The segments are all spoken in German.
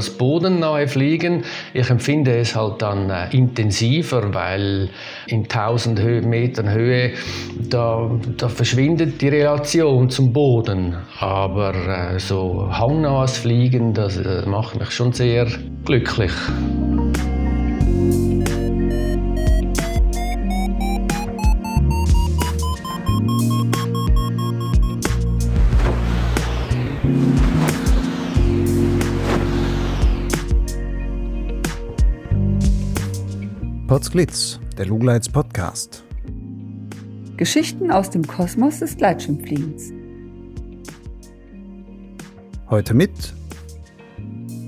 das bodennahe Fliegen. Ich empfinde es halt dann äh, intensiver, weil in 1000 Hö Metern Höhe, da, da verschwindet die Relation zum Boden. Aber äh, so hangnahes Fliegen, das äh, macht mich schon sehr glücklich. Potsglitz, der Lugleits Podcast. Geschichten aus dem Kosmos des Gleitschirmfliegens. Heute mit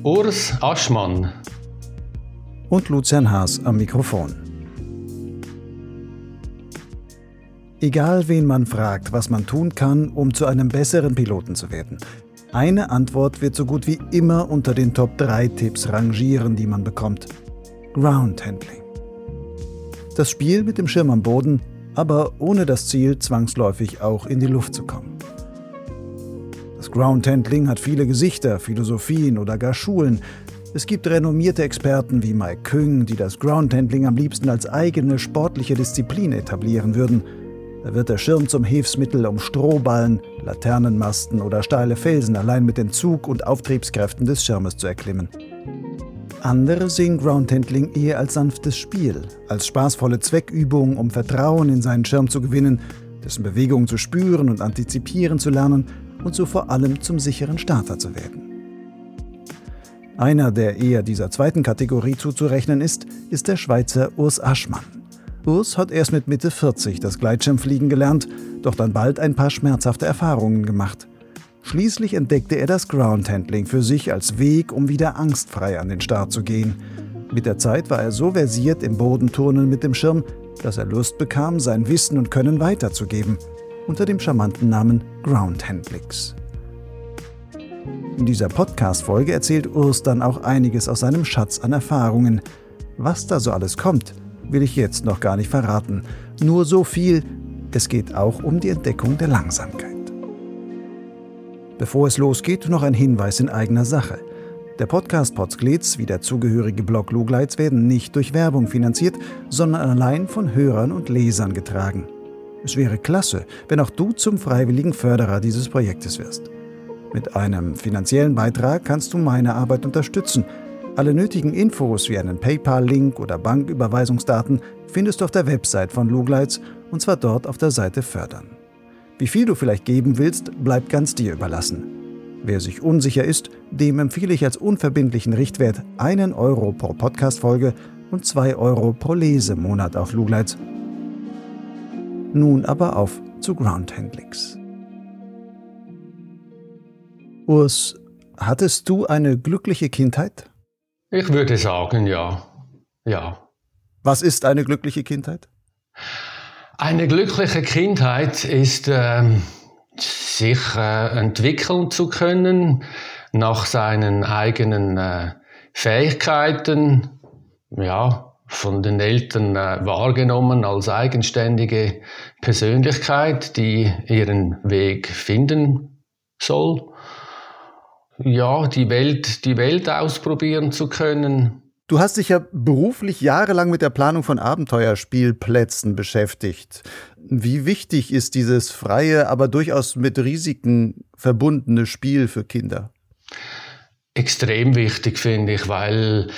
Urs Aschmann und Lucian Haas am Mikrofon. Egal wen man fragt, was man tun kann, um zu einem besseren Piloten zu werden. Eine Antwort wird so gut wie immer unter den Top 3 Tipps rangieren, die man bekommt. Ground Handling. Das Spiel mit dem Schirm am Boden, aber ohne das Ziel, zwangsläufig auch in die Luft zu kommen. Das Ground Handling hat viele Gesichter, Philosophien oder gar Schulen. Es gibt renommierte Experten wie Mike Küng, die das Ground Handling am liebsten als eigene sportliche Disziplin etablieren würden. Da wird der Schirm zum Hilfsmittel, um Strohballen, Laternenmasten oder steile Felsen allein mit den Zug- und Auftriebskräften des Schirmes zu erklimmen. Andere sehen Groundhandling eher als sanftes Spiel, als spaßvolle Zweckübung, um Vertrauen in seinen Schirm zu gewinnen, dessen Bewegungen zu spüren und antizipieren zu lernen und so vor allem zum sicheren Starter zu werden. Einer, der eher dieser zweiten Kategorie zuzurechnen ist, ist der Schweizer Urs Aschmann. Urs hat erst mit Mitte 40 das Gleitschirmfliegen gelernt, doch dann bald ein paar schmerzhafte Erfahrungen gemacht. Schließlich entdeckte er das Groundhandling für sich als Weg, um wieder angstfrei an den Start zu gehen. Mit der Zeit war er so versiert im Bodenturnen mit dem Schirm, dass er Lust bekam, sein Wissen und Können weiterzugeben, unter dem charmanten Namen Groundhandlings. In dieser Podcast-Folge erzählt Urs dann auch einiges aus seinem Schatz an Erfahrungen. Was da so alles kommt, will ich jetzt noch gar nicht verraten. Nur so viel, es geht auch um die Entdeckung der Langsamkeit. Bevor es losgeht, noch ein Hinweis in eigener Sache. Der Podcast Potsglitz wie der zugehörige Blog Lugleits werden nicht durch Werbung finanziert, sondern allein von Hörern und Lesern getragen. Es wäre klasse, wenn auch du zum freiwilligen Förderer dieses Projektes wirst. Mit einem finanziellen Beitrag kannst du meine Arbeit unterstützen. Alle nötigen Infos wie einen PayPal-Link oder Banküberweisungsdaten findest du auf der Website von Lugleits und zwar dort auf der Seite Fördern. Wie viel du vielleicht geben willst, bleibt ganz dir überlassen. Wer sich unsicher ist, dem empfehle ich als unverbindlichen Richtwert einen Euro pro Podcast-Folge und zwei Euro pro Lesemonat auf Lugleitz. Nun aber auf zu Ground Handlings. Urs, hattest du eine glückliche Kindheit? Ich würde sagen, ja. Ja. Was ist eine glückliche Kindheit? Eine glückliche Kindheit ist, äh, sich äh, entwickeln zu können nach seinen eigenen äh, Fähigkeiten, ja, von den Eltern äh, wahrgenommen als eigenständige Persönlichkeit, die ihren Weg finden soll. Ja, die Welt, die Welt ausprobieren zu können, Du hast dich ja beruflich jahrelang mit der Planung von Abenteuerspielplätzen beschäftigt. Wie wichtig ist dieses freie, aber durchaus mit Risiken verbundene Spiel für Kinder? Extrem wichtig, finde ich, weil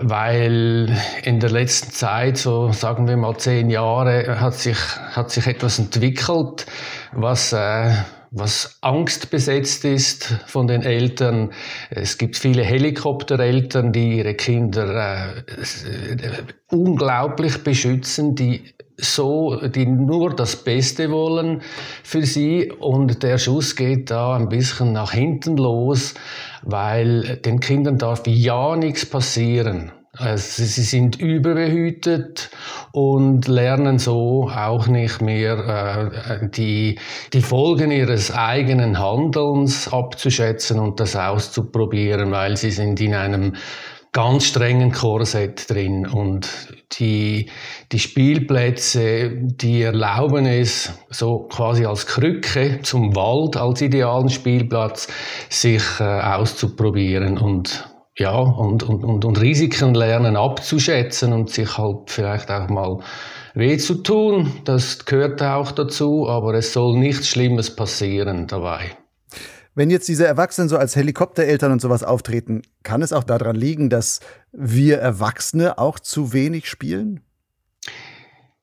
weil in der letzten Zeit, so sagen wir mal zehn Jahre, hat sich, hat sich etwas entwickelt, was äh, was angstbesetzt ist von den Eltern. Es gibt viele Helikoptereltern, die ihre Kinder äh, unglaublich beschützen, die so, die nur das Beste wollen für sie und der Schuss geht da ein bisschen nach hinten los, weil den Kindern darf ja nichts passieren. Also sie sind überbehütet und lernen so auch nicht mehr äh, die, die Folgen ihres eigenen Handelns abzuschätzen und das auszuprobieren, weil sie sind in einem ganz strengen Korsett drin. Und die, die Spielplätze, die erlauben es, so quasi als Krücke zum Wald, als idealen Spielplatz, sich äh, auszuprobieren und ja, und, und, und, und Risiken lernen abzuschätzen und sich halt vielleicht auch mal weh zu tun. Das gehört auch dazu, aber es soll nichts Schlimmes passieren dabei. Wenn jetzt diese Erwachsenen so als Helikoptereltern und sowas auftreten, kann es auch daran liegen, dass wir Erwachsene auch zu wenig spielen?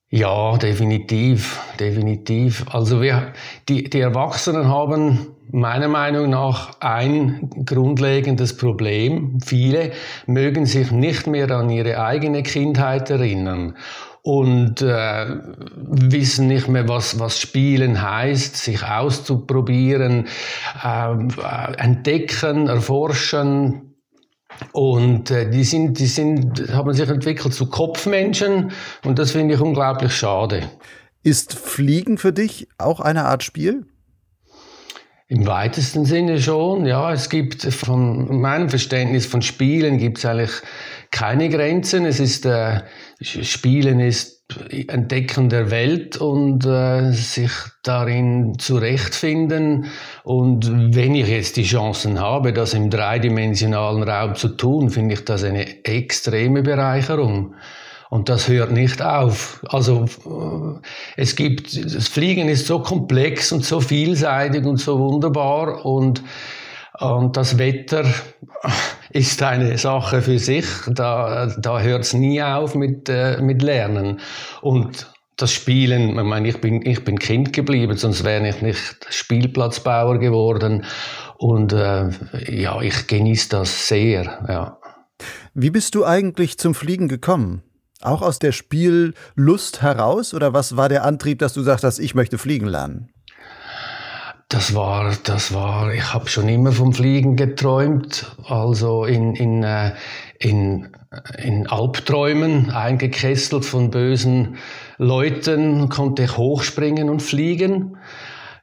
Ja, definitiv, definitiv. Also wir, die, die Erwachsenen haben meiner Meinung nach ein grundlegendes Problem. Viele mögen sich nicht mehr an ihre eigene Kindheit erinnern und äh, wissen nicht mehr, was, was Spielen heißt, sich auszuprobieren, äh, entdecken, erforschen, und äh, die, sind, die sind, haben sich entwickelt zu Kopfmenschen und das finde ich unglaublich schade. Ist Fliegen für dich auch eine Art Spiel? Im weitesten Sinne schon, ja. Es gibt von meinem Verständnis von Spielen gibt es eigentlich keine Grenzen. Es ist äh, Spielen ist Entdecken der Welt und äh, sich darin zurechtfinden. Und wenn ich jetzt die Chancen habe, das im dreidimensionalen Raum zu tun, finde ich das eine extreme Bereicherung. Und das hört nicht auf. Also äh, es gibt, das Fliegen ist so komplex und so vielseitig und so wunderbar und und das Wetter ist eine Sache für sich. Da, da hört es nie auf mit, äh, mit Lernen. Und das Spielen, ich meine, ich bin, ich bin Kind geblieben, sonst wäre ich nicht Spielplatzbauer geworden. Und äh, ja, ich genieße das sehr. Ja. Wie bist du eigentlich zum Fliegen gekommen? Auch aus der Spiellust heraus? Oder was war der Antrieb, dass du sagst, dass ich möchte fliegen lernen? Das war, das war, ich habe schon immer vom Fliegen geträumt, also in, in, äh, in, in Albträumen eingekesselt von bösen Leuten konnte ich hochspringen und fliegen.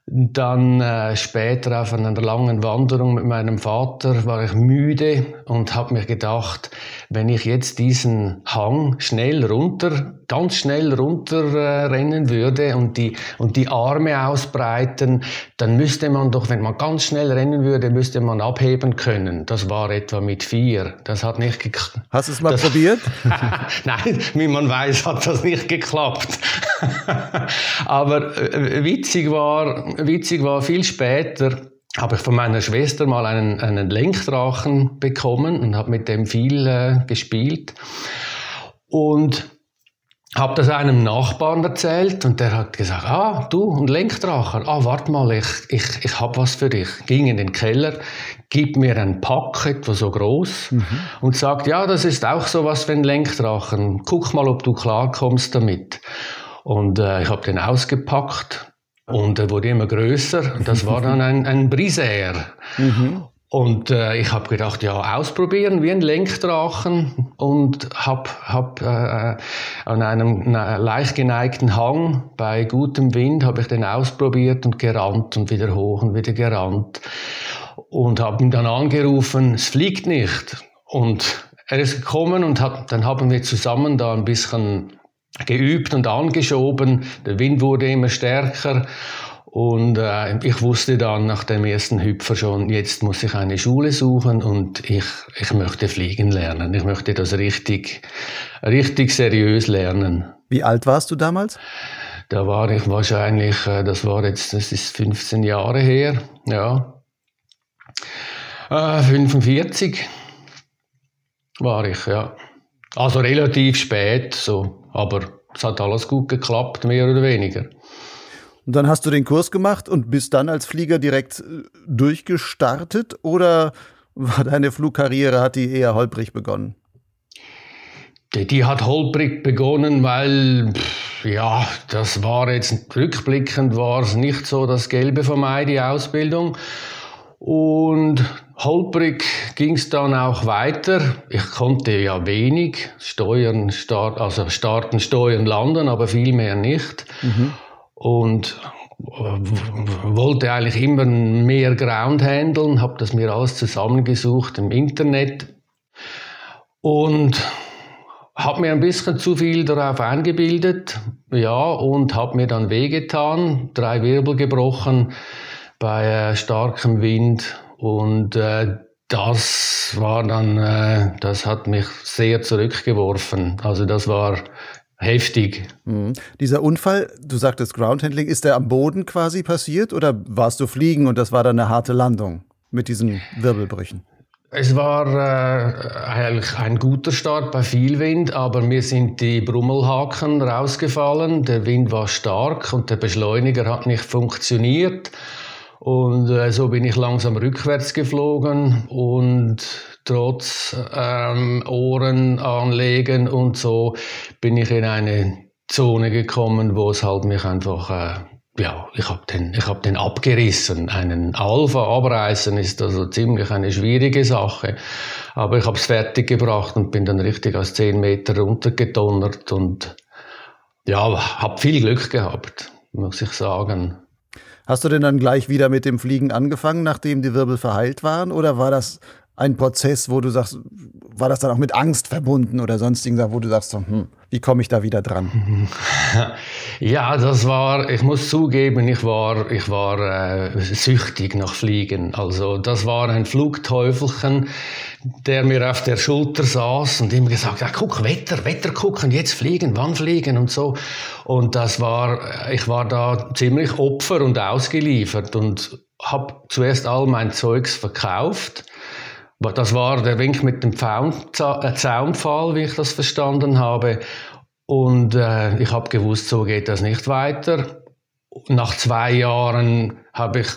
Dann äh, später auf einer langen Wanderung mit meinem Vater war ich müde und habe mir gedacht, wenn ich jetzt diesen Hang schnell runter, ganz schnell runter äh, rennen würde und die, und die Arme ausbreiten, dann müsste man doch, wenn man ganz schnell rennen würde, müsste man abheben können. Das war etwa mit vier. Das hat nicht geklappt. Hast du es mal das probiert? Nein, wie man weiß, hat das nicht geklappt. Aber äh, witzig war, witzig war viel später, habe ich von meiner Schwester mal einen, einen Lenkdrachen bekommen und habe mit dem viel äh, gespielt. Und habe das einem Nachbarn erzählt und der hat gesagt, ah, du, ein Lenkdrachen, ah, warte mal, ich, ich, ich habe was für dich. Ging in den Keller, gib mir ein Pack, etwa so groß mhm. und sagt, ja, das ist auch so was für ein Lenkdrachen. Guck mal, ob du klarkommst damit. Und äh, ich habe den ausgepackt und er wurde immer größer. Das war dann ein, ein Brisair. Mhm. Und äh, ich habe gedacht, ja, ausprobieren wie ein Lenkdrachen und habe hab, äh, an einem leicht geneigten Hang bei gutem Wind habe ich den ausprobiert und gerannt und wieder hoch und wieder gerannt und habe ihn dann angerufen, es fliegt nicht. Und er ist gekommen und hat, dann haben wir zusammen da ein bisschen geübt und angeschoben. Der Wind wurde immer stärker. Und äh, ich wusste dann nach dem ersten Hüpfer schon, jetzt muss ich eine Schule suchen und ich, ich möchte fliegen lernen. Ich möchte das richtig, richtig seriös lernen. Wie alt warst du damals? Da war ich wahrscheinlich, äh, das war jetzt, das ist 15 Jahre her, ja. Äh, 45 war ich, ja. Also relativ spät, so aber es hat alles gut geklappt, mehr oder weniger. Und dann hast du den Kurs gemacht und bist dann als Flieger direkt äh, durchgestartet oder war deine Flugkarriere, hat die eher holprig begonnen? Die, die hat holprig begonnen, weil, ja, das war jetzt rückblickend war es nicht so das Gelbe von Mai, die Ausbildung. Und holprig ging es dann auch weiter. Ich konnte ja wenig steuern, start, also starten, steuern, landen, aber viel mehr nicht. Mhm. Und wollte eigentlich immer mehr Ground handeln, habe das mir alles zusammengesucht im Internet und habe mir ein bisschen zu viel darauf eingebildet, ja, und habe mir dann wehgetan, drei Wirbel gebrochen bei äh, starkem Wind und äh, das war dann, äh, das hat mich sehr zurückgeworfen. Also das war heftig. Mhm. Dieser Unfall, du sagtest Groundhandling, ist der am Boden quasi passiert oder warst du fliegen und das war dann eine harte Landung mit diesen Wirbelbrüchen? Es war äh, eigentlich ein guter Start bei viel Wind, aber mir sind die Brummelhaken rausgefallen. Der Wind war stark und der Beschleuniger hat nicht funktioniert. Und äh, so bin ich langsam rückwärts geflogen und trotz ähm, Ohren anlegen und so bin ich in eine Zone gekommen, wo es halt mich einfach äh, ja, ich habe den, ich hab den abgerissen. Einen Alpha abreißen ist also ziemlich eine schwierige Sache. Aber ich habe es fertig gebracht und bin dann richtig aus 10 Meter runtergedonnert und ja, habe viel Glück gehabt, muss ich sagen. Hast du denn dann gleich wieder mit dem Fliegen angefangen, nachdem die Wirbel verheilt waren? Oder war das ein Prozess, wo du sagst, war das dann auch mit Angst verbunden oder sonstigen wo du sagst, hm, wie komme ich da wieder dran? Ja, das war, ich muss zugeben, ich war, ich war äh, süchtig nach Fliegen. Also das war ein Flugteufelchen, der mir auf der Schulter saß und immer gesagt hat, guck, Wetter, Wetter gucken, jetzt fliegen, wann fliegen und so. Und das war, ich war da ziemlich Opfer und ausgeliefert und habe zuerst all mein Zeugs verkauft das war der Wink mit dem äh, Zaunpfahl, wie ich das verstanden habe. Und äh, ich habe gewusst, so geht das nicht weiter. Nach zwei Jahren habe ich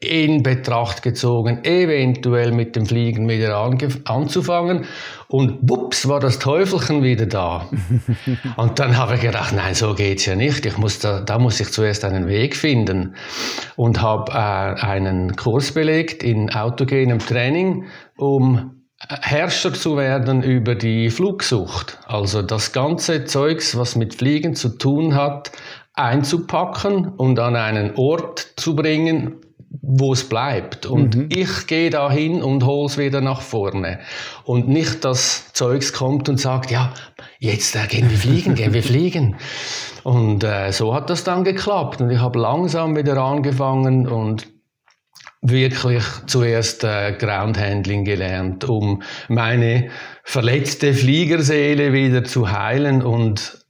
in Betracht gezogen, eventuell mit dem Fliegen wieder anzufangen. Und wups, war das Teufelchen wieder da. und dann habe ich gedacht, nein, so geht's ja nicht. Ich muss da, da muss ich zuerst einen Weg finden. Und habe äh, einen Kurs belegt in autogenem Training, um Herrscher zu werden über die Flugsucht. Also das ganze Zeugs, was mit Fliegen zu tun hat, einzupacken und an einen Ort zu bringen, wo es bleibt. Und mhm. ich gehe da hin und hole es wieder nach vorne. Und nicht, dass Zeugs kommt und sagt, ja, jetzt äh, gehen wir fliegen, gehen wir fliegen. Und äh, so hat das dann geklappt. Und ich habe langsam wieder angefangen und wirklich zuerst äh, Groundhandling gelernt, um meine verletzte Fliegerseele wieder zu heilen und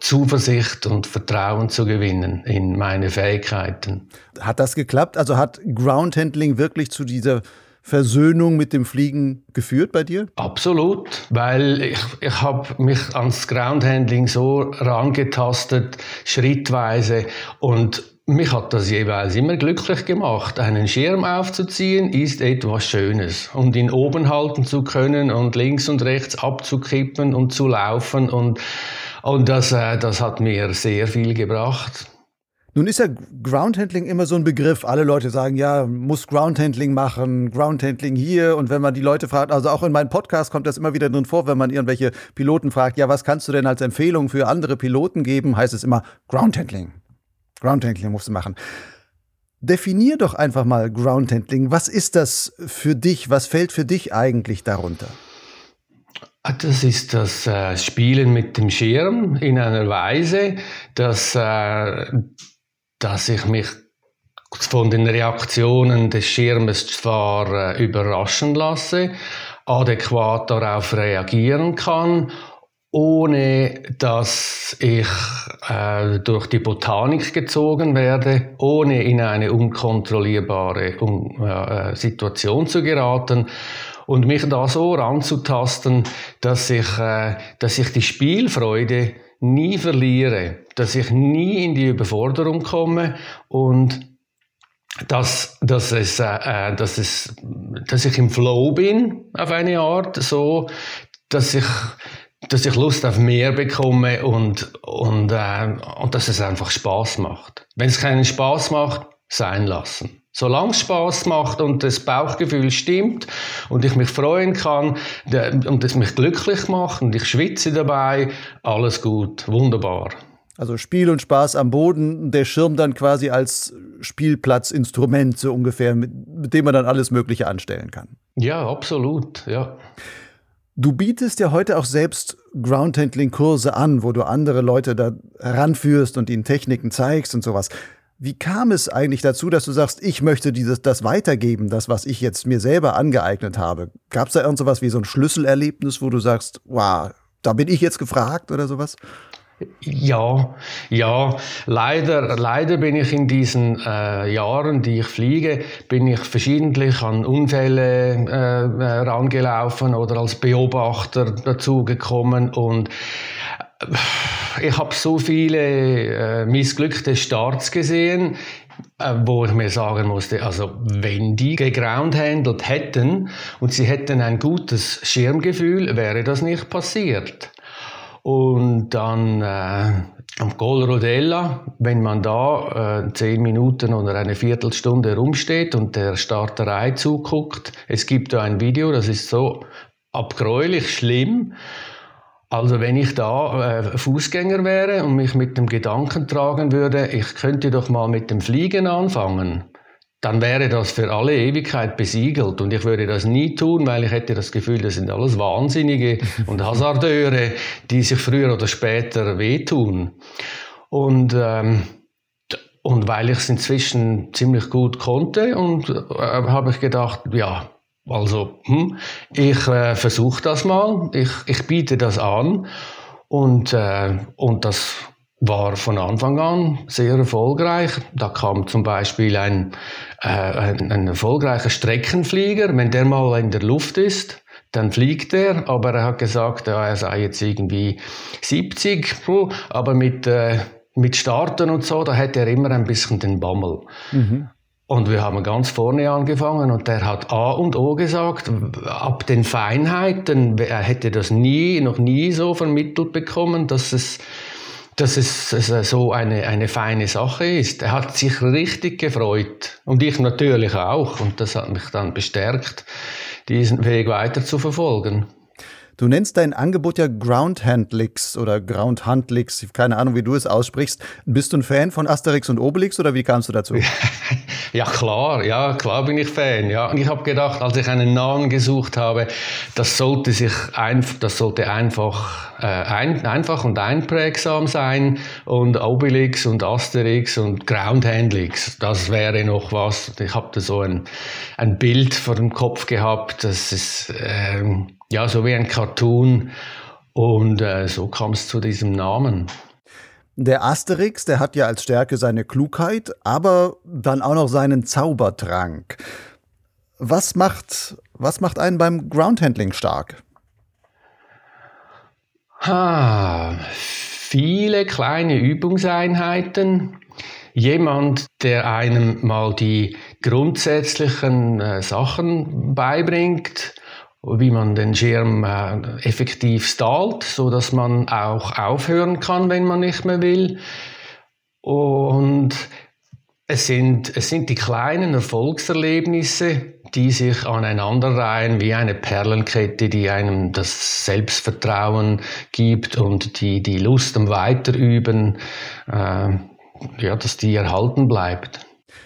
Zuversicht und Vertrauen zu gewinnen in meine Fähigkeiten. Hat das geklappt? Also hat Groundhandling wirklich zu dieser Versöhnung mit dem Fliegen geführt bei dir? Absolut, weil ich, ich habe mich ans Groundhandling so rangetastet, schrittweise und mich hat das jeweils immer glücklich gemacht. Einen Schirm aufzuziehen ist etwas Schönes und ihn oben halten zu können und links und rechts abzukippen und zu laufen und und das, äh, das hat mir sehr viel gebracht. Nun ist ja Groundhandling immer so ein Begriff. Alle Leute sagen, ja, muss Groundhandling machen, Groundhandling hier. Und wenn man die Leute fragt, also auch in meinem Podcast kommt das immer wieder drin vor, wenn man irgendwelche Piloten fragt, ja, was kannst du denn als Empfehlung für andere Piloten geben, heißt es immer Groundhandling. Groundhandling musst du machen. Definier doch einfach mal Groundhandling. Was ist das für dich? Was fällt für dich eigentlich darunter? Ah, das ist das äh, Spielen mit dem Schirm in einer Weise, dass, äh, dass ich mich von den Reaktionen des Schirmes zwar äh, überraschen lasse, adäquat darauf reagieren kann, ohne dass ich äh, durch die Botanik gezogen werde, ohne in eine unkontrollierbare um, äh, Situation zu geraten und mich da so ranzutasten, dass ich, äh, dass ich die Spielfreude nie verliere, dass ich nie in die Überforderung komme und dass, dass, es, äh, äh, dass, es, dass ich im Flow bin auf eine Art, so dass ich, dass ich Lust auf mehr bekomme und, und, äh, und dass es einfach Spaß macht. Wenn es keinen Spaß macht, sein lassen. Solange es Spaß macht und das Bauchgefühl stimmt und ich mich freuen kann und es mich glücklich macht und ich schwitze dabei, alles gut, wunderbar. Also Spiel und Spaß am Boden, der Schirm dann quasi als Spielplatzinstrument so ungefähr, mit, mit dem man dann alles Mögliche anstellen kann. Ja, absolut, ja. Du bietest ja heute auch selbst Groundhandling-Kurse an, wo du andere Leute da ranführst und ihnen Techniken zeigst und sowas. Wie kam es eigentlich dazu, dass du sagst, ich möchte dieses, das weitergeben, das, was ich jetzt mir selber angeeignet habe? Gab es da irgend sowas wie so ein Schlüsselerlebnis, wo du sagst, wow, da bin ich jetzt gefragt oder sowas? Ja, ja, leider, leider bin ich in diesen äh, Jahren, die ich fliege, bin ich verschiedentlich an Unfälle äh, äh rangelaufen oder als Beobachter dazugekommen und äh, ich habe so viele äh, missglückte Starts gesehen, äh, wo ich mir sagen musste, also wenn die gegroundhandelt hätten und sie hätten ein gutes Schirmgefühl, wäre das nicht passiert. Und dann äh, am Col Rodella, wenn man da äh, zehn Minuten oder eine Viertelstunde rumsteht und der Starterei zuguckt, es gibt da ein Video, das ist so abgräulich schlimm. Also wenn ich da äh, Fußgänger wäre und mich mit dem Gedanken tragen würde, ich könnte doch mal mit dem Fliegen anfangen, dann wäre das für alle Ewigkeit besiegelt. Und ich würde das nie tun, weil ich hätte das Gefühl, das sind alles Wahnsinnige und Hasardeure, die sich früher oder später wehtun. Und, ähm, und weil ich es inzwischen ziemlich gut konnte, und äh, habe ich gedacht, ja, also hm, ich äh, versuche das mal, ich, ich biete das an. Und, äh, und das war von Anfang an sehr erfolgreich. Da kam zum Beispiel ein, äh, ein, ein, erfolgreicher Streckenflieger, wenn der mal in der Luft ist, dann fliegt er, aber er hat gesagt, ja, er sei jetzt irgendwie 70, aber mit, äh, mit Starten und so, da hätte er immer ein bisschen den Bammel. Mhm. Und wir haben ganz vorne angefangen und der hat A und O gesagt, ab den Feinheiten, er hätte das nie, noch nie so vermittelt bekommen, dass es dass es, so eine, eine feine Sache ist. Er hat sich richtig gefreut. Und ich natürlich auch. Und das hat mich dann bestärkt, diesen Weg weiter zu verfolgen. Du nennst dein Angebot ja Ground Handlix oder Ground Handlix, keine Ahnung, wie du es aussprichst. Bist du ein Fan von Asterix und Obelix oder wie kamst du dazu? Ja, klar, ja, klar bin ich Fan. Ja. Ich habe gedacht, als ich einen Namen gesucht habe, das sollte sich ein, das sollte einfach, äh, ein, einfach und einprägsam sein und Obelix und Asterix und Ground Handlix, das wäre noch was. Ich habe da so ein, ein Bild vor dem Kopf gehabt, das ist äh, ja so wie ein Cartoon und äh, so kam es zu diesem Namen. Der Asterix, der hat ja als Stärke seine Klugheit, aber dann auch noch seinen Zaubertrank. Was macht, was macht einen beim Groundhandling stark? Ha, viele kleine Übungseinheiten. Jemand, der einem mal die grundsätzlichen äh, Sachen beibringt, wie man den Schirm äh, effektiv stallt, so dass man auch aufhören kann, wenn man nicht mehr will. Und es sind, es sind die kleinen Erfolgserlebnisse, die sich aneinanderreihen wie eine Perlenkette, die einem das Selbstvertrauen gibt und die, die Lust am Weiterüben, äh, ja, dass die erhalten bleibt.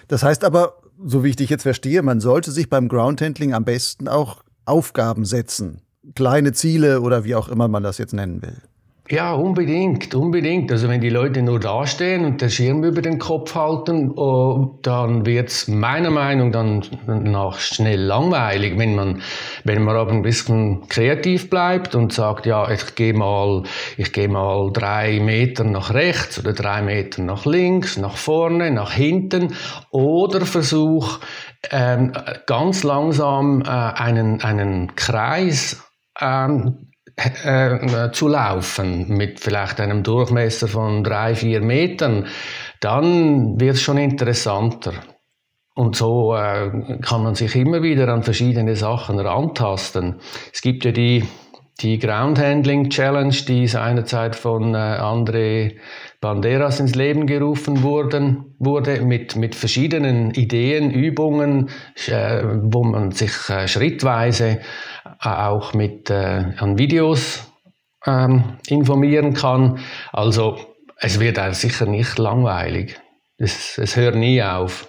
Das heißt aber, so wie ich dich jetzt verstehe, man sollte sich beim Groundhandling am besten auch Aufgaben setzen, kleine Ziele oder wie auch immer man das jetzt nennen will. Ja, unbedingt, unbedingt. Also wenn die Leute nur dastehen und den Schirm über den Kopf halten, oh, dann wird es meiner Meinung nach schnell langweilig. Wenn man, wenn man aber ein bisschen kreativ bleibt und sagt, ja, ich gehe mal, ich gehe mal drei Meter nach rechts oder drei Meter nach links, nach vorne, nach hinten oder versuch ähm, ganz langsam äh, einen, einen Kreis ähm, äh, zu laufen mit vielleicht einem Durchmesser von drei, vier Metern, dann wird es schon interessanter. Und so äh, kann man sich immer wieder an verschiedene Sachen rantasten. Es gibt ja die, die Ground Handling Challenge, die seinerzeit von äh, André Banderas ins Leben gerufen wurden, wurde mit, mit verschiedenen Ideen, Übungen, äh, wo man sich äh, schrittweise äh, auch mit äh, an Videos ähm, informieren kann. Also es wird sicher nicht langweilig. Es, es hört nie auf.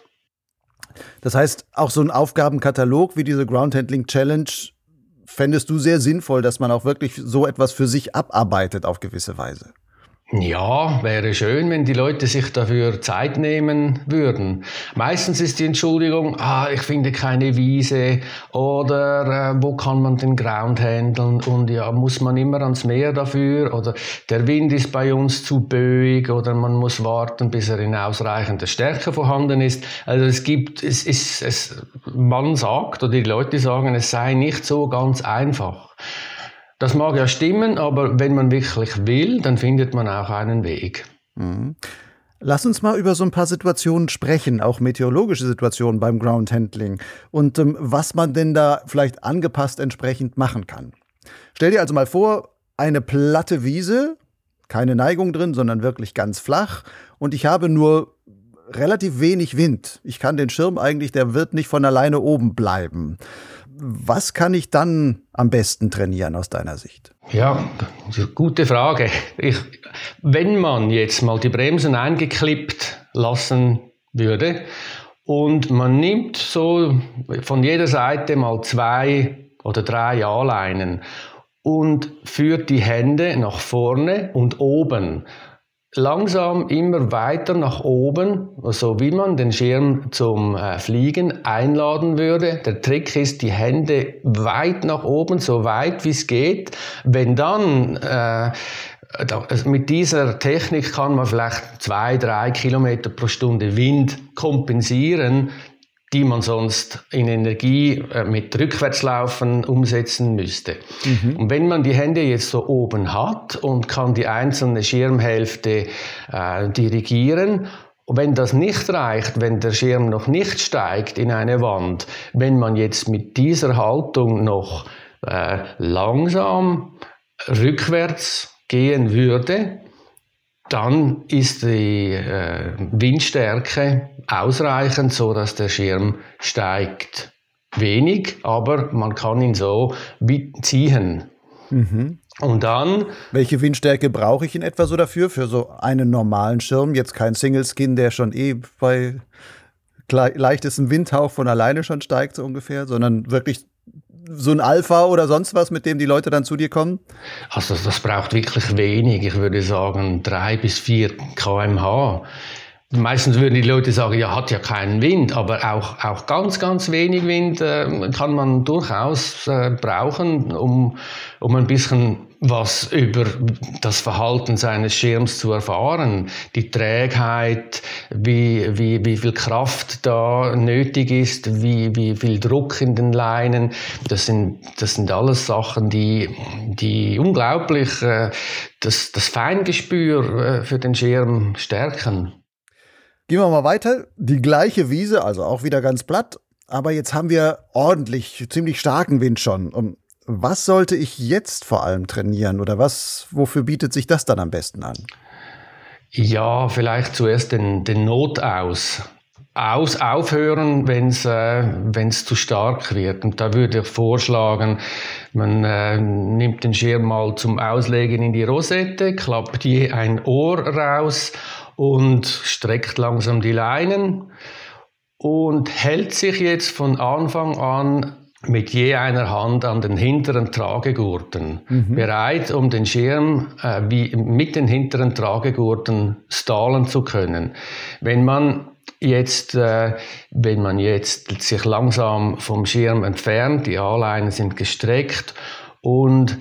Das heißt, auch so ein Aufgabenkatalog wie diese Ground Handling Challenge fändest du sehr sinnvoll, dass man auch wirklich so etwas für sich abarbeitet auf gewisse Weise. Ja, wäre schön, wenn die Leute sich dafür Zeit nehmen würden. Meistens ist die Entschuldigung, ah, ich finde keine Wiese oder äh, wo kann man den Ground handeln und ja, muss man immer ans Meer dafür oder der Wind ist bei uns zu böig oder man muss warten, bis er in ausreichender Stärke vorhanden ist. Also es gibt, es ist, es, man sagt oder die Leute sagen, es sei nicht so ganz einfach. Das mag ja stimmen, aber wenn man wirklich will, dann findet man auch einen Weg. Mhm. Lass uns mal über so ein paar Situationen sprechen, auch meteorologische Situationen beim Ground Handling und ähm, was man denn da vielleicht angepasst entsprechend machen kann. Stell dir also mal vor, eine platte Wiese, keine Neigung drin, sondern wirklich ganz flach und ich habe nur relativ wenig Wind. Ich kann den Schirm eigentlich, der wird nicht von alleine oben bleiben was kann ich dann am besten trainieren aus deiner Sicht? Ja, gute Frage. Ich, wenn man jetzt mal die Bremsen eingeklippt lassen würde und man nimmt so von jeder Seite mal zwei oder drei A-Leinen und führt die Hände nach vorne und oben langsam immer weiter nach oben, so wie man den Schirm zum äh, Fliegen einladen würde. Der Trick ist, die Hände weit nach oben, so weit wie es geht. Wenn dann äh, mit dieser Technik kann man vielleicht zwei, drei Kilometer pro Stunde Wind kompensieren, die man sonst in Energie äh, mit Rückwärtslaufen umsetzen müsste. Mhm. Und wenn man die Hände jetzt so oben hat und kann die einzelne Schirmhälfte äh, dirigieren, und wenn das nicht reicht, wenn der Schirm noch nicht steigt in eine Wand, wenn man jetzt mit dieser Haltung noch äh, langsam rückwärts gehen würde, dann ist die äh, Windstärke ausreichend, so dass der Schirm steigt. Wenig, aber man kann ihn so ziehen. Mhm. Und dann. Welche Windstärke brauche ich in etwa so dafür? Für so einen normalen Schirm? Jetzt kein Single Skin, der schon eh bei leichtestem Windhauch von alleine schon steigt, so ungefähr, sondern wirklich so ein Alpha oder sonst was, mit dem die Leute dann zu dir kommen? Also das braucht wirklich wenig. Ich würde sagen drei bis vier kmh. Meistens würden die Leute sagen, ja, hat ja keinen Wind, aber auch, auch ganz, ganz wenig Wind äh, kann man durchaus äh, brauchen, um, um ein bisschen was über das Verhalten seines Schirms zu erfahren. Die Trägheit, wie, wie, wie viel Kraft da nötig ist, wie, wie viel Druck in den Leinen. Das sind, das sind alles Sachen, die, die unglaublich äh, das, das Feingespür äh, für den Schirm stärken. Gehen wir mal weiter. Die gleiche Wiese, also auch wieder ganz platt. Aber jetzt haben wir ordentlich, ziemlich starken Wind schon. Was sollte ich jetzt vor allem trainieren oder was, wofür bietet sich das dann am besten an? Ja, vielleicht zuerst den, den Not aus. Aus, aufhören, wenn es äh, zu stark wird. Und da würde ich vorschlagen, man äh, nimmt den Schirm mal zum Auslegen in die Rosette, klappt je ein Ohr raus und streckt langsam die Leinen und hält sich jetzt von Anfang an mit je einer Hand an den hinteren Tragegurten, mhm. bereit, um den Schirm äh, wie mit den hinteren Tragegurten stallen zu können. Wenn man jetzt, äh, wenn man jetzt sich langsam vom Schirm entfernt, die A-Leinen sind gestreckt und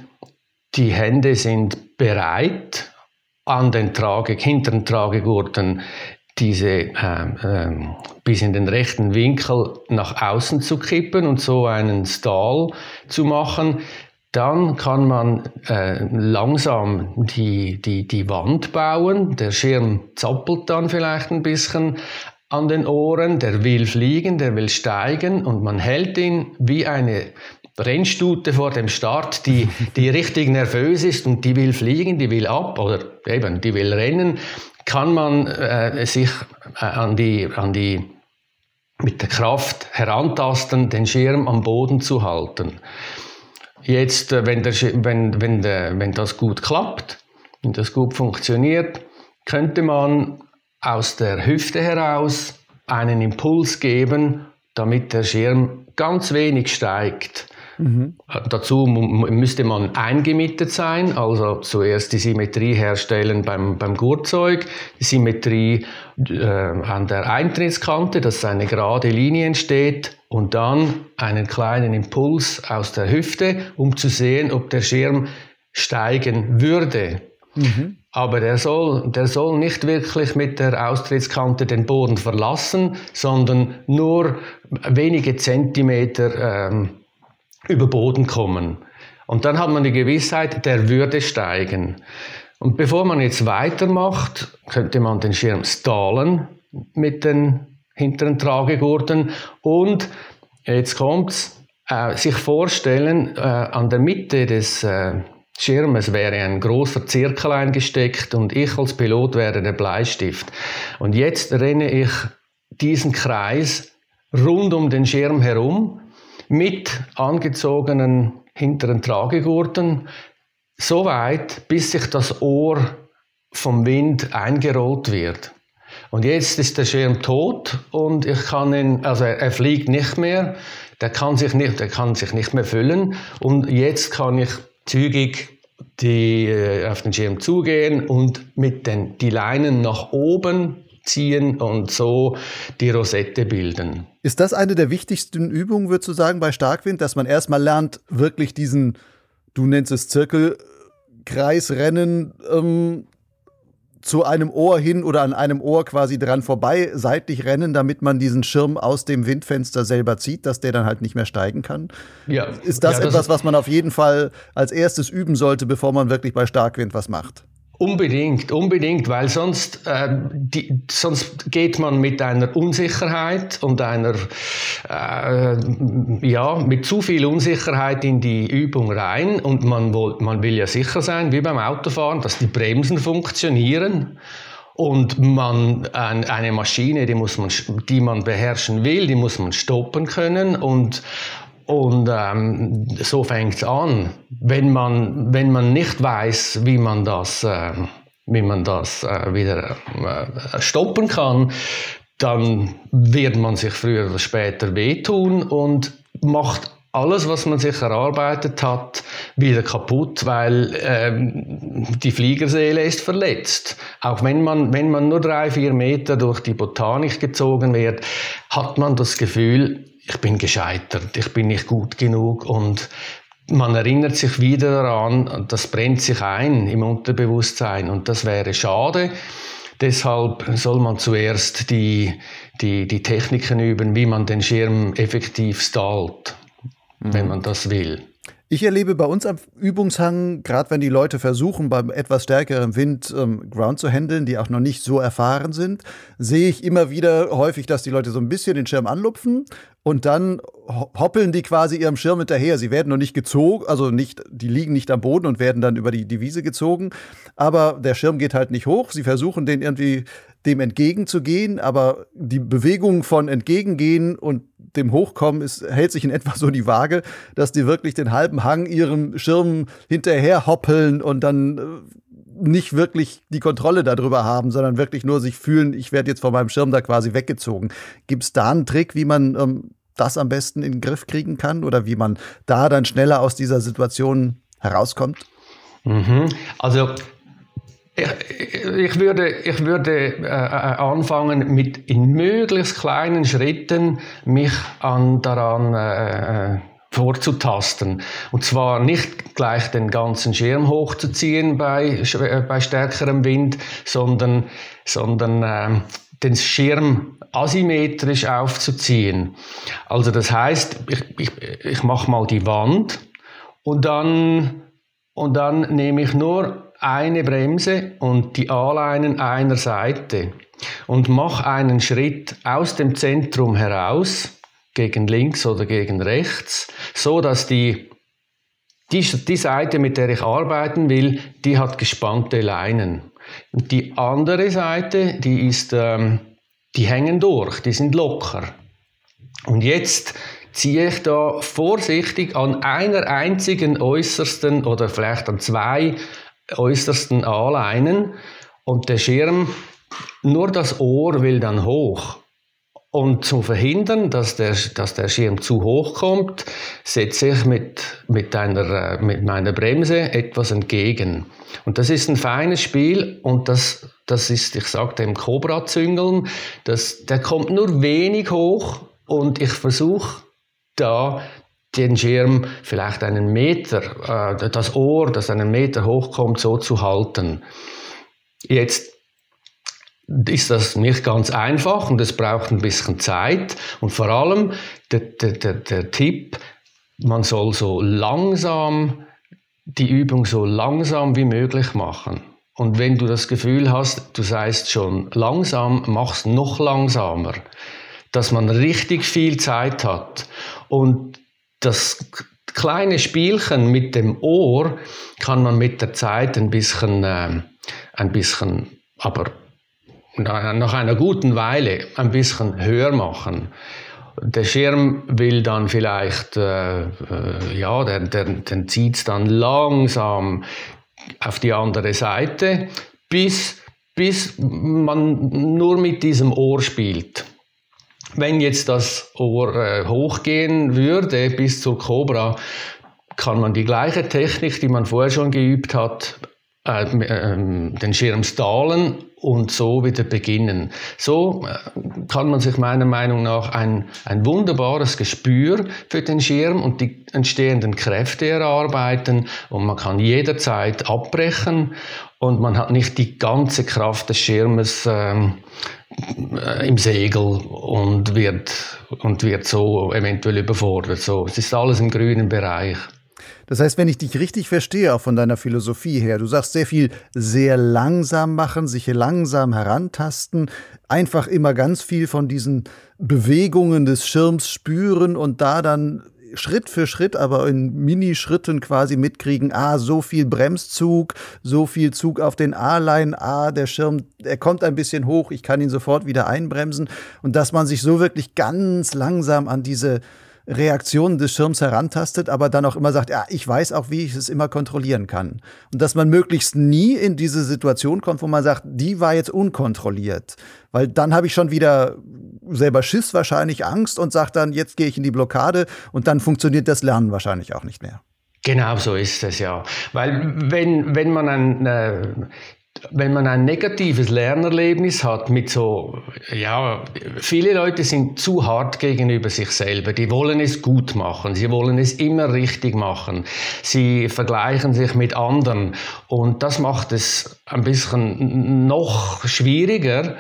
die Hände sind bereit, an den Trage, hinteren Tragegurten diese äh, äh, bis in den rechten Winkel nach außen zu kippen und so einen Stall zu machen, dann kann man äh, langsam die, die, die Wand bauen. Der Schirm zappelt dann vielleicht ein bisschen an den Ohren, der will fliegen, der will steigen und man hält ihn wie eine Rennstute vor dem Start, die, die richtig nervös ist und die will fliegen, die will ab oder eben, die will rennen, kann man äh, sich äh, an, die, an die, mit der Kraft herantasten, den Schirm am Boden zu halten. Jetzt, äh, wenn, der, wenn, wenn, der, wenn das gut klappt, wenn das gut funktioniert, könnte man aus der Hüfte heraus einen Impuls geben, damit der Schirm ganz wenig steigt Mhm. Dazu müsste man eingemietet sein, also zuerst die Symmetrie herstellen beim, beim Gurtzeug, die Symmetrie äh, an der Eintrittskante, dass eine gerade Linie entsteht und dann einen kleinen Impuls aus der Hüfte, um zu sehen, ob der Schirm steigen würde. Mhm. Aber der soll, der soll nicht wirklich mit der Austrittskante den Boden verlassen, sondern nur wenige Zentimeter ähm, über Boden kommen. Und dann hat man die Gewissheit, der würde steigen. Und bevor man jetzt weitermacht, könnte man den Schirm stallen mit den hinteren Tragegurten und jetzt kommt's, äh, sich vorstellen, äh, an der Mitte des äh, Schirmes wäre ein großer Zirkel eingesteckt und ich als Pilot wäre der Bleistift. Und jetzt renne ich diesen Kreis rund um den Schirm herum mit angezogenen hinteren Tragegurten, so weit, bis sich das Ohr vom Wind eingerollt wird. Und jetzt ist der Schirm tot und ich kann ihn, also er, fliegt nicht mehr, der kann sich nicht, der kann sich nicht mehr füllen und jetzt kann ich zügig die, äh, auf den Schirm zugehen und mit den die Leinen nach oben ziehen und so die Rosette bilden. Ist das eine der wichtigsten Übungen, würdest du sagen, bei Starkwind, dass man erstmal lernt, wirklich diesen, du nennst es Zirkelkreisrennen, ähm, zu einem Ohr hin oder an einem Ohr quasi dran vorbei seitlich rennen, damit man diesen Schirm aus dem Windfenster selber zieht, dass der dann halt nicht mehr steigen kann? Ja. Ist das, ja, das etwas, was man auf jeden Fall als erstes üben sollte, bevor man wirklich bei Starkwind was macht? Unbedingt, unbedingt, weil sonst, äh, die, sonst geht man mit einer Unsicherheit und einer, äh, ja, mit zu viel Unsicherheit in die Übung rein und man, will, man will ja sicher sein, wie beim Autofahren, dass die Bremsen funktionieren. Und man, ein, eine Maschine, die, muss man, die man beherrschen will, die muss man stoppen können. Und, und ähm, so fängt es an. Wenn man, wenn man nicht weiß, wie man das, äh, wie man das äh, wieder äh, stoppen kann, dann wird man sich früher oder später wehtun und macht alles, was man sich erarbeitet hat, wieder kaputt, weil ähm, die Fliegerseele ist verletzt. Auch wenn man, wenn man nur drei, vier Meter durch die Botanik gezogen wird, hat man das Gefühl, ich bin gescheitert, ich bin nicht gut genug und man erinnert sich wieder daran, das brennt sich ein im Unterbewusstsein und das wäre schade. Deshalb soll man zuerst die, die, die Techniken üben, wie man den Schirm effektiv stallt, mhm. wenn man das will. Ich erlebe bei uns am Übungshang, gerade wenn die Leute versuchen, beim etwas stärkeren Wind ähm, Ground zu handeln, die auch noch nicht so erfahren sind, sehe ich immer wieder häufig, dass die Leute so ein bisschen den Schirm anlupfen und dann hoppeln die quasi ihrem Schirm hinterher. Sie werden noch nicht gezogen, also nicht, die liegen nicht am Boden und werden dann über die, die Wiese gezogen. Aber der Schirm geht halt nicht hoch. Sie versuchen den irgendwie dem entgegenzugehen, aber die Bewegung von entgegengehen und dem Hochkommen ist, hält sich in etwa so die Waage, dass die wirklich den halben Hang ihrem Schirm hinterher hoppeln und dann äh, nicht wirklich die Kontrolle darüber haben, sondern wirklich nur sich fühlen, ich werde jetzt von meinem Schirm da quasi weggezogen. Gibt es da einen Trick, wie man ähm, das am besten in den Griff kriegen kann oder wie man da dann schneller aus dieser Situation herauskommt? Mhm. Also ich, würde, ich würde äh, äh, anfangen, mit in möglichst kleinen Schritten mich an, daran äh, äh, vorzutasten. Und zwar nicht gleich den ganzen Schirm hochzuziehen bei, äh, bei stärkerem Wind, sondern, sondern äh, den Schirm asymmetrisch aufzuziehen. Also das heißt, ich, ich, ich mache mal die Wand und dann, und dann nehme ich nur eine Bremse und die A-Leinen einer Seite und mach einen Schritt aus dem Zentrum heraus, gegen links oder gegen rechts, so dass die, die, die Seite, mit der ich arbeiten will, die hat gespannte Leinen. Und die andere Seite, die ist, ähm, die hängen durch, die sind locker. Und jetzt ziehe ich da vorsichtig an einer einzigen äußersten oder vielleicht an zwei äußersten A-Leinen und der Schirm, nur das Ohr will dann hoch. Und zum Verhindern, dass der, dass der Schirm zu hoch kommt, setze ich mit, mit, einer, mit meiner Bremse etwas entgegen. Und das ist ein feines Spiel und das, das ist, ich sage dem Cobra-Züngeln, der kommt nur wenig hoch und ich versuche da den Schirm vielleicht einen Meter, äh, das Ohr, das einen Meter hochkommt, so zu halten. Jetzt ist das nicht ganz einfach und es braucht ein bisschen Zeit. Und vor allem der, der, der, der Tipp, man soll so langsam die Übung so langsam wie möglich machen. Und wenn du das Gefühl hast, du seist schon langsam, mach's noch langsamer, dass man richtig viel Zeit hat. Und das kleine Spielchen mit dem Ohr kann man mit der Zeit ein bisschen, äh, ein bisschen, aber nach einer guten Weile ein bisschen höher machen. Der Schirm will dann vielleicht, äh, äh, ja, der, der, der zieht es dann langsam auf die andere Seite, bis, bis man nur mit diesem Ohr spielt. Wenn jetzt das Ohr äh, hochgehen würde bis zur Cobra, kann man die gleiche Technik, die man vorher schon geübt hat, äh, ähm, den Schirm stahlen und so wieder beginnen. So äh, kann man sich meiner Meinung nach ein, ein wunderbares Gespür für den Schirm und die entstehenden Kräfte erarbeiten und man kann jederzeit abbrechen und man hat nicht die ganze Kraft des Schirmes ähm, äh, im Segel und wird, und wird so eventuell überfordert. So, es ist alles im grünen Bereich. Das heißt, wenn ich dich richtig verstehe, auch von deiner Philosophie her, du sagst sehr viel sehr langsam machen, sich langsam herantasten, einfach immer ganz viel von diesen Bewegungen des Schirms spüren und da dann Schritt für Schritt, aber in Minischritten quasi mitkriegen, ah, so viel Bremszug, so viel Zug auf den A-Line, ah, der Schirm, er kommt ein bisschen hoch, ich kann ihn sofort wieder einbremsen. Und dass man sich so wirklich ganz langsam an diese Reaktionen des Schirms herantastet, aber dann auch immer sagt, ja, ich weiß auch, wie ich es immer kontrollieren kann. Und dass man möglichst nie in diese Situation kommt, wo man sagt, die war jetzt unkontrolliert. Weil dann habe ich schon wieder selber Schiss, wahrscheinlich Angst und sage dann, jetzt gehe ich in die Blockade und dann funktioniert das Lernen wahrscheinlich auch nicht mehr. Genau so ist es ja. Weil wenn, wenn man ein, äh, wenn man ein negatives Lernerlebnis hat mit so, ja, viele Leute sind zu hart gegenüber sich selber. Die wollen es gut machen. Sie wollen es immer richtig machen. Sie vergleichen sich mit anderen. Und das macht es ein bisschen noch schwieriger,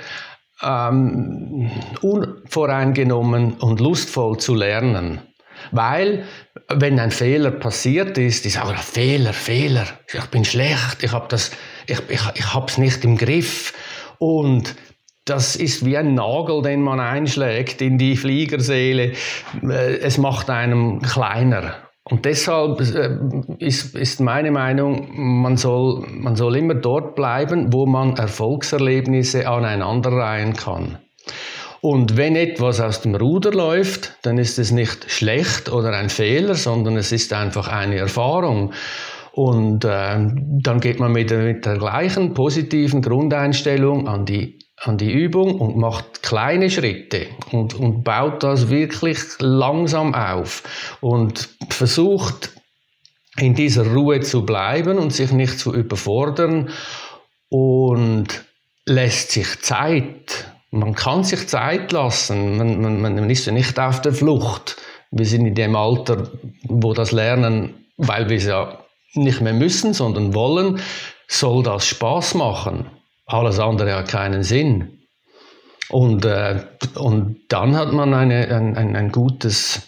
ähm, unvoreingenommen und lustvoll zu lernen. Weil, wenn ein Fehler passiert ist, die sagen, Fehler, Fehler, ich bin schlecht, ich habe das, ich, ich, ich hab's nicht im Griff. Und das ist wie ein Nagel, den man einschlägt in die Fliegerseele. Äh, es macht einem kleiner. Und deshalb äh, ist, ist meine Meinung, man soll, man soll immer dort bleiben, wo man Erfolgserlebnisse aneinanderreihen kann. Und wenn etwas aus dem Ruder läuft, dann ist es nicht schlecht oder ein Fehler, sondern es ist einfach eine Erfahrung. Und äh, dann geht man mit, mit der gleichen positiven Grundeinstellung an die an die Übung und macht kleine Schritte und, und baut das wirklich langsam auf und versucht in dieser Ruhe zu bleiben und sich nicht zu überfordern und lässt sich Zeit man kann sich Zeit lassen. Man, man, man ist ja nicht auf der Flucht. Wir sind in dem Alter, wo das Lernen, weil wir es ja nicht mehr müssen, sondern wollen, soll das Spaß machen. Alles andere hat keinen Sinn. Und, äh, und dann hat man eine, ein, ein, ein gutes,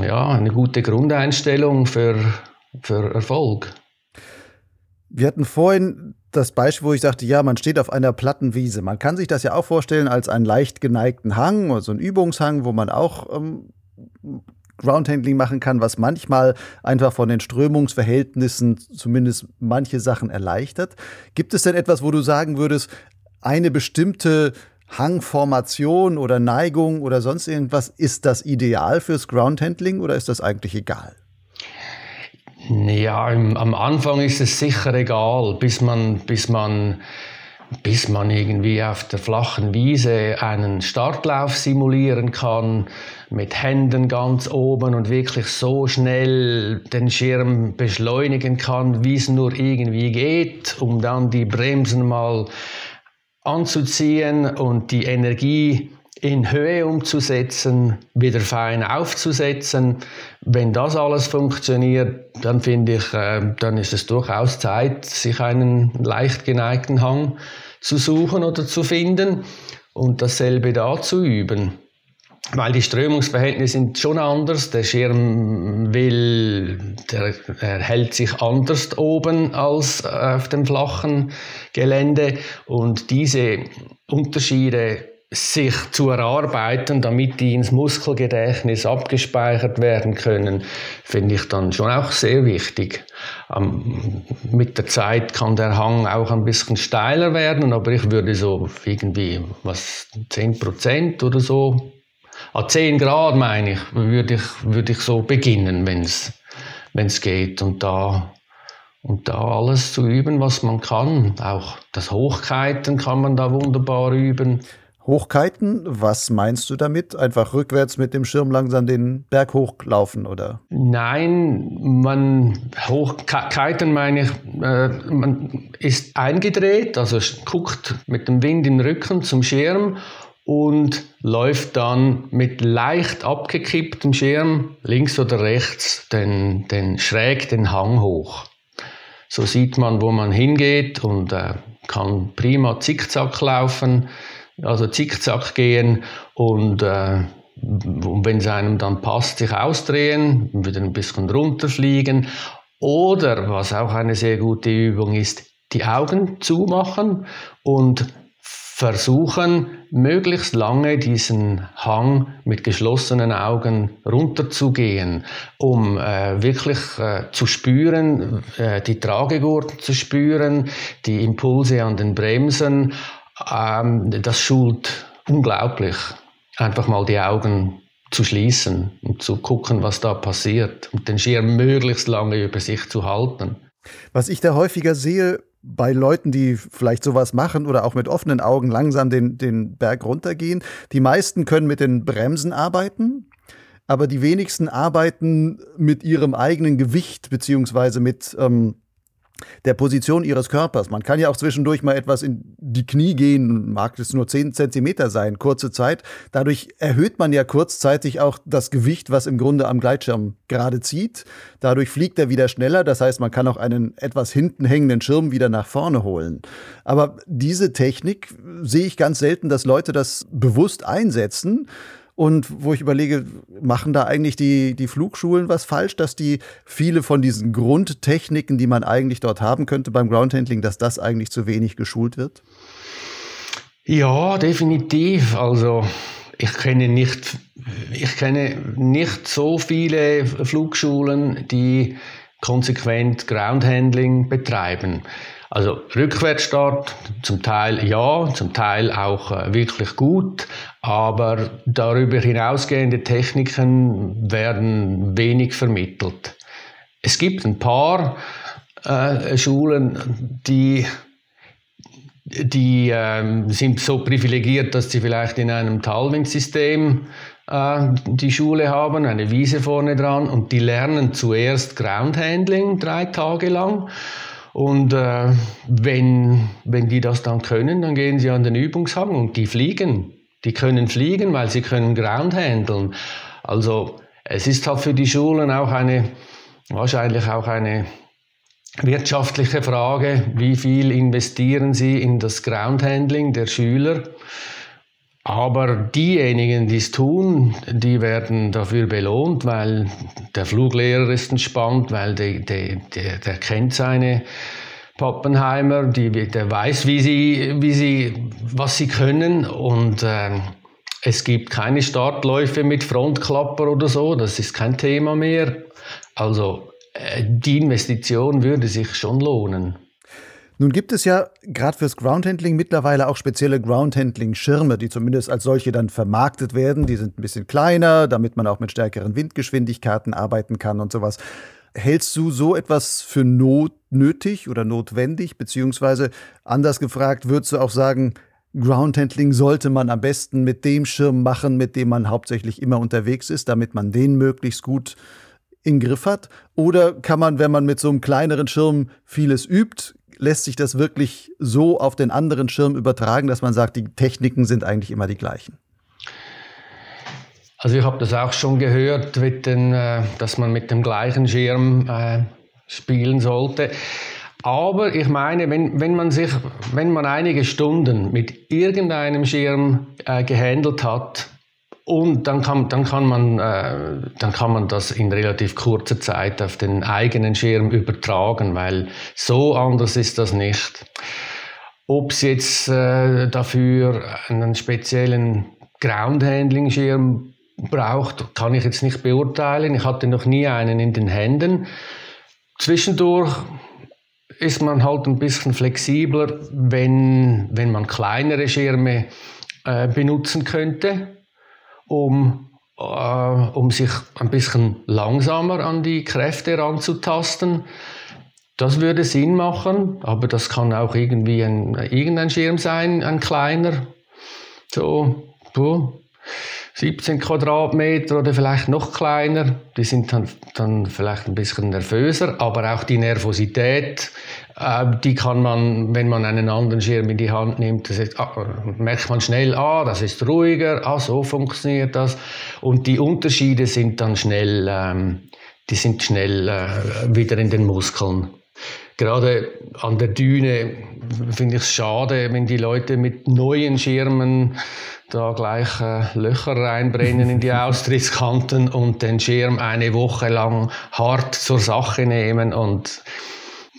ja, eine gute Grundeinstellung für, für Erfolg. Wir hatten vorhin das Beispiel, wo ich sagte, ja, man steht auf einer platten Wiese. Man kann sich das ja auch vorstellen als einen leicht geneigten Hang oder so einen Übungshang, wo man auch ähm, Groundhandling machen kann, was manchmal einfach von den Strömungsverhältnissen zumindest manche Sachen erleichtert. Gibt es denn etwas, wo du sagen würdest, eine bestimmte Hangformation oder Neigung oder sonst irgendwas, ist das ideal fürs Groundhandling oder ist das eigentlich egal? Ja, im, am Anfang ist es sicher egal, bis man, bis man bis man irgendwie auf der flachen Wiese einen Startlauf simulieren kann, mit Händen ganz oben und wirklich so schnell den Schirm beschleunigen kann, wie es nur irgendwie geht, um dann die Bremsen mal anzuziehen und die Energie in Höhe umzusetzen, wieder fein aufzusetzen. Wenn das alles funktioniert, dann finde ich, äh, dann ist es durchaus Zeit, sich einen leicht geneigten Hang zu suchen oder zu finden und dasselbe da zu üben. Weil die Strömungsverhältnisse sind schon anders. Der Schirm will, der, er hält sich anders oben als auf dem flachen Gelände. Und diese Unterschiede sich zu erarbeiten, damit die ins Muskelgedächtnis abgespeichert werden können, finde ich dann schon auch sehr wichtig. Ähm, mit der Zeit kann der Hang auch ein bisschen steiler werden, aber ich würde so irgendwie was 10 Prozent oder so, an 10 Grad meine ich, würde ich, würde ich so beginnen, wenn es geht und da und da alles zu üben, was man kann. Auch das Hochkiten kann man da wunderbar üben. Hochkiten, was meinst du damit? Einfach rückwärts mit dem Schirm langsam den Berg hochlaufen, oder? Nein, man hochkiten meine ich, äh, man ist eingedreht, also guckt mit dem Wind im Rücken zum Schirm und läuft dann mit leicht abgekipptem Schirm links oder rechts den, den schräg den Hang hoch. So sieht man, wo man hingeht und äh, kann prima zickzack laufen also zickzack gehen und, äh, und wenn es einem dann passt, sich ausdrehen, wieder ein bisschen runterfliegen. Oder, was auch eine sehr gute Übung ist, die Augen zumachen und versuchen, möglichst lange diesen Hang mit geschlossenen Augen runterzugehen, um äh, wirklich äh, zu spüren, äh, die Tragegurten zu spüren, die Impulse an den Bremsen, ähm, das schult unglaublich, einfach mal die Augen zu schließen und zu gucken, was da passiert und den Schirm möglichst lange über sich zu halten. Was ich da häufiger sehe, bei Leuten, die vielleicht sowas machen oder auch mit offenen Augen langsam den, den Berg runtergehen, die meisten können mit den Bremsen arbeiten, aber die wenigsten arbeiten mit ihrem eigenen Gewicht beziehungsweise mit ähm, der Position ihres Körpers. Man kann ja auch zwischendurch mal etwas in die Knie gehen, mag es nur 10 Zentimeter sein, kurze Zeit. Dadurch erhöht man ja kurzzeitig auch das Gewicht, was im Grunde am Gleitschirm gerade zieht. Dadurch fliegt er wieder schneller. Das heißt, man kann auch einen etwas hinten hängenden Schirm wieder nach vorne holen. Aber diese Technik sehe ich ganz selten, dass Leute das bewusst einsetzen. Und wo ich überlege, machen da eigentlich die, die Flugschulen was falsch, dass die viele von diesen Grundtechniken, die man eigentlich dort haben könnte beim Groundhandling, dass das eigentlich zu wenig geschult wird? Ja, definitiv. Also ich kenne nicht, ich kenne nicht so viele Flugschulen, die konsequent Groundhandling betreiben. Also Rückwärtsstart zum Teil ja, zum Teil auch äh, wirklich gut, aber darüber hinausgehende Techniken werden wenig vermittelt. Es gibt ein paar äh, Schulen, die die äh, sind so privilegiert, dass sie vielleicht in einem Talwindsystem äh, die Schule haben, eine Wiese vorne dran und die lernen zuerst Groundhandling drei Tage lang und äh, wenn, wenn die das dann können, dann gehen sie an den Übungshang und die fliegen. Die können fliegen, weil sie können Ground handeln. Also es ist halt für die Schulen auch eine, wahrscheinlich auch eine wirtschaftliche Frage, wie viel investieren sie in das Groundhandling der Schüler. Aber diejenigen, die es tun, die werden dafür belohnt, weil der Fluglehrer ist entspannt, weil der, der, der, der kennt seine Pappenheimer, die, der weiß, wie sie, wie sie, was sie können und äh, es gibt keine Startläufe mit Frontklapper oder so, das ist kein Thema mehr. Also äh, die Investition würde sich schon lohnen. Nun gibt es ja gerade fürs Groundhandling mittlerweile auch spezielle Groundhandling-Schirme, die zumindest als solche dann vermarktet werden. Die sind ein bisschen kleiner, damit man auch mit stärkeren Windgeschwindigkeiten arbeiten kann und sowas. Hältst du so etwas für not nötig oder notwendig? Beziehungsweise anders gefragt, würdest du auch sagen, Groundhandling sollte man am besten mit dem Schirm machen, mit dem man hauptsächlich immer unterwegs ist, damit man den möglichst gut in Griff hat? Oder kann man, wenn man mit so einem kleineren Schirm vieles übt, lässt sich das wirklich so auf den anderen Schirm übertragen, dass man sagt, die Techniken sind eigentlich immer die gleichen? Also ich habe das auch schon gehört, den, äh, dass man mit dem gleichen Schirm äh, spielen sollte. Aber ich meine, wenn, wenn, man sich, wenn man einige Stunden mit irgendeinem Schirm äh, gehandelt hat, und dann kann, dann, kann man, äh, dann kann man das in relativ kurzer Zeit auf den eigenen Schirm übertragen, weil so anders ist das nicht. Ob es jetzt äh, dafür einen speziellen Ground-Handling-Schirm braucht, kann ich jetzt nicht beurteilen. Ich hatte noch nie einen in den Händen. Zwischendurch ist man halt ein bisschen flexibler, wenn, wenn man kleinere Schirme äh, benutzen könnte um, äh, um sich ein bisschen langsamer an die Kräfte ranzutasten. Das würde Sinn machen, aber das kann auch irgendwie ein, irgendein Schirm sein, ein kleiner. So, so 17 Quadratmeter oder vielleicht noch kleiner. Die sind dann, dann vielleicht ein bisschen nervöser, aber auch die Nervosität, äh, die kann man, wenn man einen anderen Schirm in die Hand nimmt, ist, ah, merkt man schnell, ah, das ist ruhiger, ah, so funktioniert das. Und die Unterschiede sind dann schnell, ähm, die sind schnell äh, wieder in den Muskeln. Gerade an der Düne finde ich es schade, wenn die Leute mit neuen Schirmen da gleich äh, Löcher reinbrennen in die Austrittskanten und den Schirm eine Woche lang hart zur Sache nehmen und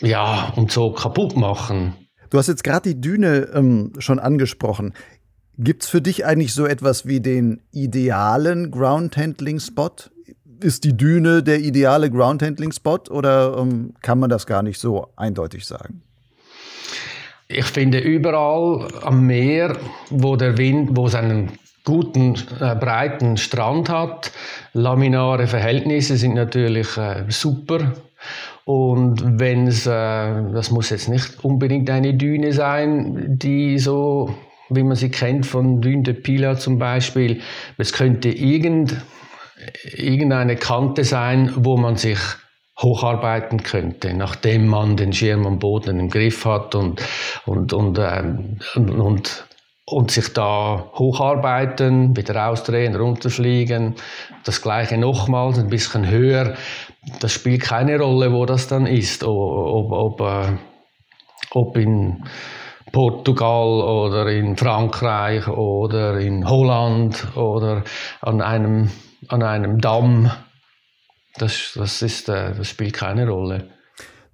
ja, und so kaputt machen. Du hast jetzt gerade die Düne ähm, schon angesprochen. Gibt es für dich eigentlich so etwas wie den idealen Ground-Handling-Spot? Ist die Düne der ideale Ground-Handling-Spot oder ähm, kann man das gar nicht so eindeutig sagen? Ich finde überall am Meer, wo der Wind, wo es einen guten, äh, breiten Strand hat, laminare Verhältnisse sind natürlich äh, super. Und wenn es, äh, das muss jetzt nicht unbedingt eine Düne sein, die so, wie man sie kennt von Dune de Pila zum Beispiel, es könnte irgend, irgendeine Kante sein, wo man sich hocharbeiten könnte, nachdem man den Schirm am Boden im Griff hat und, und, und, ähm, und, und sich da hocharbeiten, wieder ausdrehen, runterfliegen, das gleiche nochmals, ein bisschen höher. Das spielt keine Rolle, wo das dann ist, ob, ob, äh, ob in Portugal oder in Frankreich oder in Holland oder an einem, an einem Damm das, das, ist, äh, das spielt keine Rolle.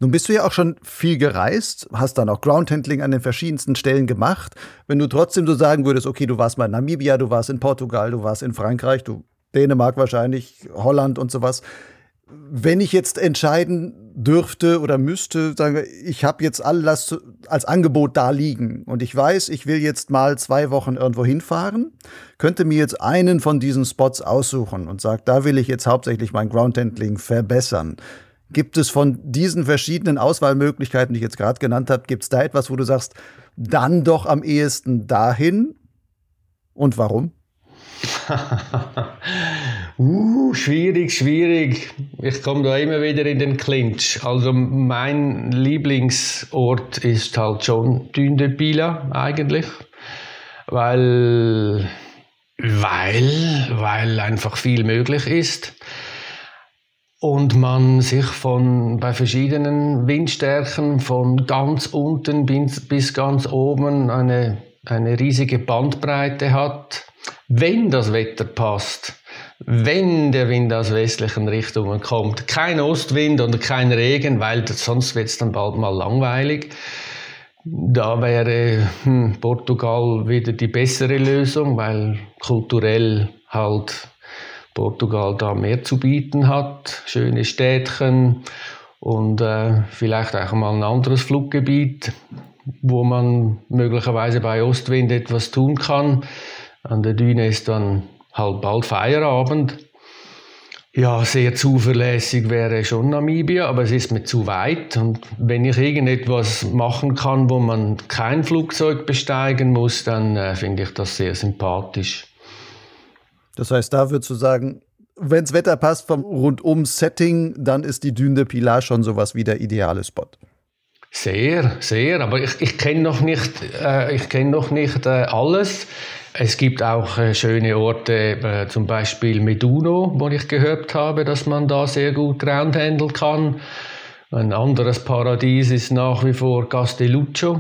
Nun bist du ja auch schon viel gereist, hast dann auch Groundhandling an den verschiedensten Stellen gemacht. Wenn du trotzdem so sagen würdest, okay, du warst mal in Namibia, du warst in Portugal, du warst in Frankreich, du Dänemark wahrscheinlich, Holland und sowas wenn ich jetzt entscheiden dürfte oder müsste, sagen wir, ich habe jetzt alles als Angebot da liegen und ich weiß, ich will jetzt mal zwei Wochen irgendwo hinfahren, könnte mir jetzt einen von diesen Spots aussuchen und sagt, da will ich jetzt hauptsächlich mein Groundhandling verbessern. Gibt es von diesen verschiedenen Auswahlmöglichkeiten, die ich jetzt gerade genannt habe, gibt es da etwas, wo du sagst, dann doch am ehesten dahin? Und warum? uh, schwierig, schwierig. Ich komme da immer wieder in den Clinch. Also mein Lieblingsort ist halt schon Dune de Pila eigentlich, weil, weil, weil einfach viel möglich ist und man sich von bei verschiedenen Windstärken von ganz unten bis, bis ganz oben eine, eine riesige Bandbreite hat wenn das Wetter passt, wenn der Wind aus westlichen Richtungen kommt, kein Ostwind oder kein Regen, weil sonst wird es dann bald mal langweilig. Da wäre hm, Portugal wieder die bessere Lösung, weil kulturell halt Portugal da mehr zu bieten hat. Schöne Städtchen und äh, vielleicht auch mal ein anderes Fluggebiet, wo man möglicherweise bei Ostwind etwas tun kann. An der Düne ist dann halt bald Feierabend. Ja, sehr zuverlässig wäre schon Namibia, aber es ist mir zu weit. Und wenn ich irgendetwas machen kann, wo man kein Flugzeug besteigen muss, dann äh, finde ich das sehr sympathisch. Das heißt, da würdest du sagen, wenn das Wetter passt vom Rundum-Setting, dann ist die Dune de Pilar schon sowas wie der ideale Spot. Sehr, sehr. Aber ich, ich kenne noch nicht, äh, ich kenn noch nicht äh, alles. Es gibt auch äh, schöne Orte, äh, zum Beispiel Meduno, wo ich gehört habe, dass man da sehr gut groundhandeln kann. Ein anderes Paradies ist nach wie vor Castelluccio,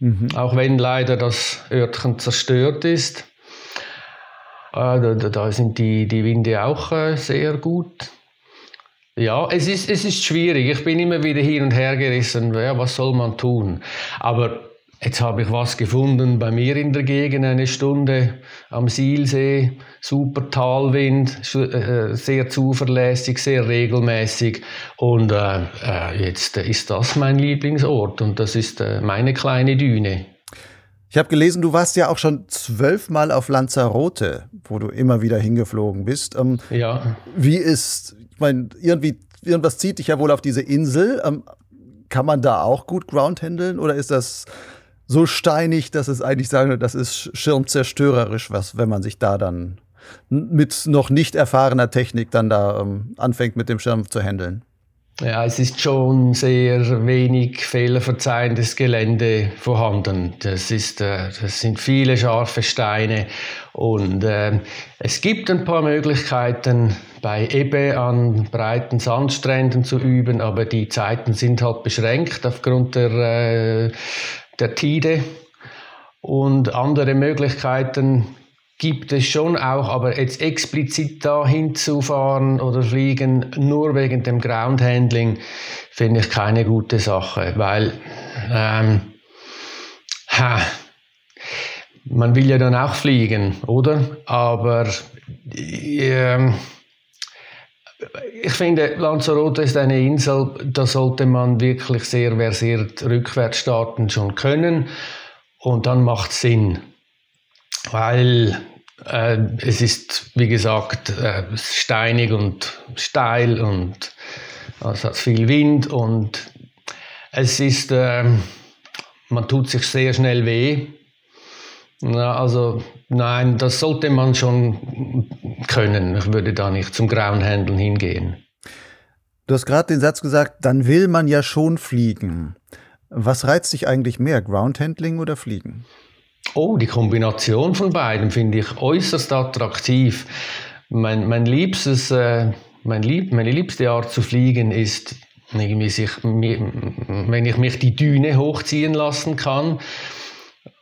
mhm. auch wenn leider das Örtchen zerstört ist. Da, da, sind die, die Winde auch äh, sehr gut. Ja, es ist, es ist schwierig. Ich bin immer wieder hin und her gerissen. Ja, was soll man tun? Aber jetzt habe ich was gefunden bei mir in der Gegend, eine Stunde am Sielsee. Super Talwind, äh, sehr zuverlässig, sehr regelmäßig. Und äh, äh, jetzt ist das mein Lieblingsort und das ist äh, meine kleine Düne. Ich habe gelesen, du warst ja auch schon zwölfmal auf Lanzarote, wo du immer wieder hingeflogen bist. Ähm, ja. Wie ist ich meine, irgendwie, irgendwas zieht dich ja wohl auf diese Insel. Ähm, kann man da auch gut groundhandeln oder ist das so steinig, dass es eigentlich sagen würde, das ist schirmzerstörerisch, was, wenn man sich da dann mit noch nicht erfahrener Technik dann da ähm, anfängt, mit dem Schirm zu handeln? Ja, es ist schon sehr wenig fehlerverzeihendes Gelände vorhanden. Das, ist, äh, das sind viele scharfe Steine und äh, es gibt ein paar Möglichkeiten, bei Ebbe an breiten Sandstränden zu üben, aber die Zeiten sind halt beschränkt aufgrund der, äh, der Tide. Und andere Möglichkeiten gibt es schon auch, aber jetzt explizit da hinzufahren oder fliegen, nur wegen dem Groundhandling, finde ich keine gute Sache, weil ähm, ha, man will ja dann auch fliegen, oder? Aber ähm, ich finde, Lanzarote ist eine Insel, da sollte man wirklich sehr versiert rückwärts starten schon können und dann macht es Sinn weil äh, es ist, wie gesagt, äh, steinig und steil und es hat viel Wind und es ist, äh, man tut sich sehr schnell weh. Na, also nein, das sollte man schon können. Ich würde da nicht zum grauen Händeln hingehen. Du hast gerade den Satz gesagt, dann will man ja schon fliegen. Was reizt dich eigentlich mehr, Groundhandling oder Fliegen? Oh, die Kombination von beiden finde ich äußerst attraktiv. Mein, mein liebstes, äh, mein lieb, meine liebste Art zu fliegen ist, irgendwie sich, wenn ich mich die Düne hochziehen lassen kann.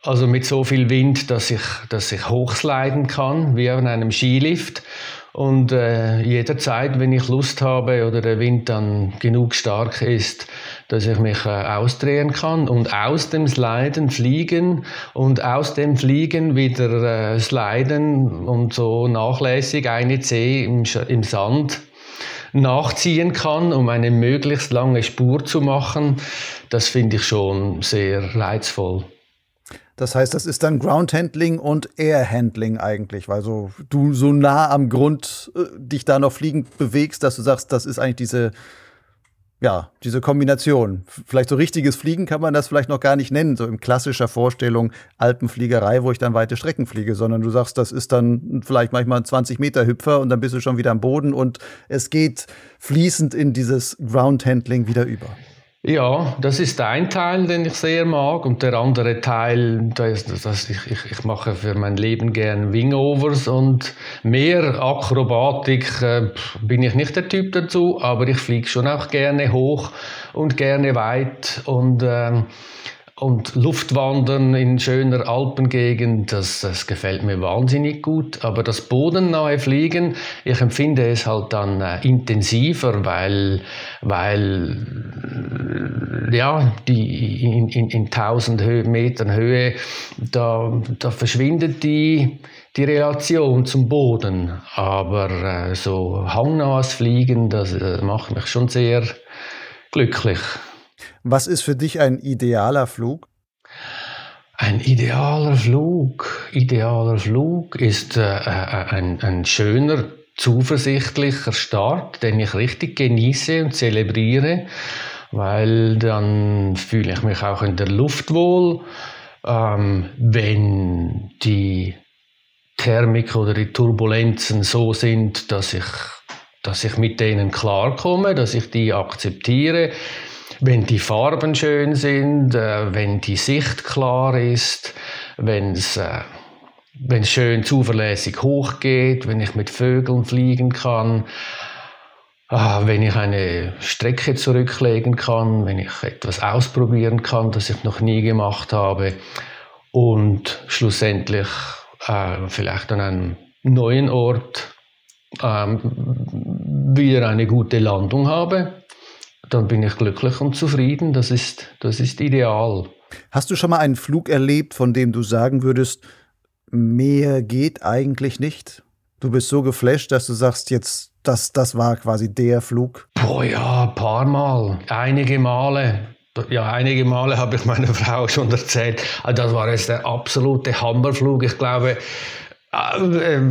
Also mit so viel Wind, dass ich, dass ich hochsliden kann, wie auf einem Skilift. Und äh, jederzeit, wenn ich Lust habe oder der Wind dann genug stark ist, dass ich mich äh, ausdrehen kann und aus dem Sliden fliegen und aus dem Fliegen wieder äh, sliden und so nachlässig eine Zeh im, im Sand nachziehen kann, um eine möglichst lange Spur zu machen, das finde ich schon sehr reizvoll. Das heißt, das ist dann Groundhandling und Airhandling eigentlich, weil so, du so nah am Grund äh, dich da noch fliegend bewegst, dass du sagst, das ist eigentlich diese, ja, diese Kombination. Vielleicht so richtiges Fliegen kann man das vielleicht noch gar nicht nennen, so in klassischer Vorstellung Alpenfliegerei, wo ich dann weite Strecken fliege, sondern du sagst, das ist dann vielleicht manchmal ein 20 Meter Hüpfer und dann bist du schon wieder am Boden und es geht fließend in dieses Groundhandling wieder über. Ja, das ist ein Teil, den ich sehr mag. Und der andere Teil, das, das, ich, ich, ich mache für mein Leben gern Wingovers und mehr Akrobatik äh, bin ich nicht der Typ dazu, aber ich fliege schon auch gerne hoch und gerne weit. Und äh, und Luftwandern in schöner Alpengegend, das, das gefällt mir wahnsinnig gut. Aber das bodennahe Fliegen, ich empfinde es halt dann äh, intensiver, weil, weil ja, die in, in, in 1000 Hö Metern Höhe, da, da verschwindet die, die Relation zum Boden. Aber äh, so hangnahes Fliegen, das äh, macht mich schon sehr glücklich. Was ist für dich ein idealer Flug? Ein idealer Flug, idealer Flug ist äh, äh, ein, ein schöner zuversichtlicher Start, den ich richtig genieße und zelebriere, weil dann fühle ich mich auch in der Luft wohl. Ähm, wenn die Thermik oder die Turbulenzen so sind, dass ich, dass ich mit denen klarkomme, dass ich die akzeptiere, wenn die Farben schön sind, äh, wenn die Sicht klar ist, wenn es äh, schön zuverlässig hochgeht, wenn ich mit Vögeln fliegen kann, ah, wenn ich eine Strecke zurücklegen kann, wenn ich etwas ausprobieren kann, das ich noch nie gemacht habe und schlussendlich äh, vielleicht an einem neuen Ort ähm, wieder eine gute Landung habe, dann bin ich glücklich und zufrieden. Das ist, das ist ideal. Hast du schon mal einen Flug erlebt, von dem du sagen würdest, mehr geht eigentlich nicht? Du bist so geflasht, dass du sagst, jetzt, das, das war quasi der Flug? Oh ja, ein paar Mal. Einige Male. Ja, einige Male habe ich meiner Frau schon erzählt. Also das war jetzt der absolute Hammerflug. Ich glaube, äh,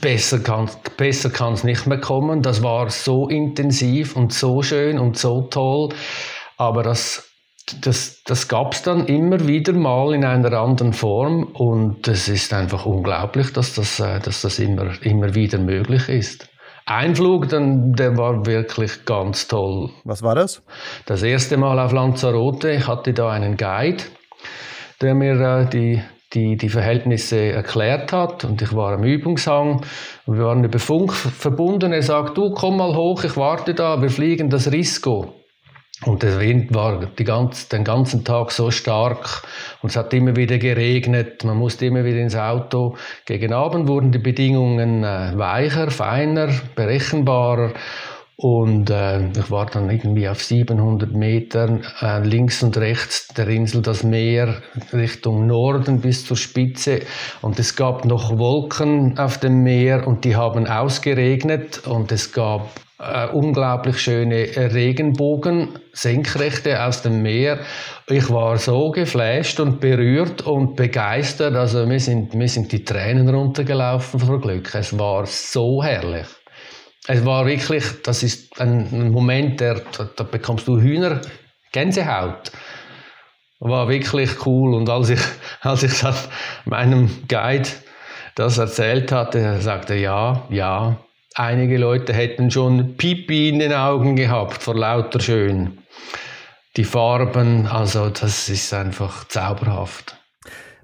besser kann es besser nicht mehr kommen. Das war so intensiv und so schön und so toll. Aber das das, das gab es dann immer wieder mal in einer anderen Form und es ist einfach unglaublich, dass das, äh, dass das immer, immer wieder möglich ist. Ein Flug, dann, der war wirklich ganz toll. Was war das? Das erste Mal auf Lanzarote. Ich hatte da einen Guide, der mir äh, die, die, die Verhältnisse erklärt hat und ich war am Übungshang wir waren über Funk verbunden. Er sagt, du komm mal hoch, ich warte da, wir fliegen das Risco. Und der Wind war ganze, den ganzen Tag so stark und es hat immer wieder geregnet. Man musste immer wieder ins Auto. Gegen Abend wurden die Bedingungen äh, weicher, feiner, berechenbarer. Und äh, ich war dann irgendwie auf 700 Metern äh, links und rechts der Insel das Meer Richtung Norden bis zur Spitze. Und es gab noch Wolken auf dem Meer und die haben ausgeregnet und es gab äh, unglaublich schöne Regenbogen, Senkrechte aus dem Meer. Ich war so geflasht und berührt und begeistert. Also mir sind, mir sind die Tränen runtergelaufen vor Glück. Es war so herrlich. Es war wirklich, das ist ein Moment, der, da, bekommst du Hühner, Gänsehaut. War wirklich cool. Und als ich, als ich meinem Guide das erzählt hatte, er sagte, ja, ja, Einige Leute hätten schon Pipi in den Augen gehabt vor lauter Schön. Die Farben, also das ist einfach zauberhaft.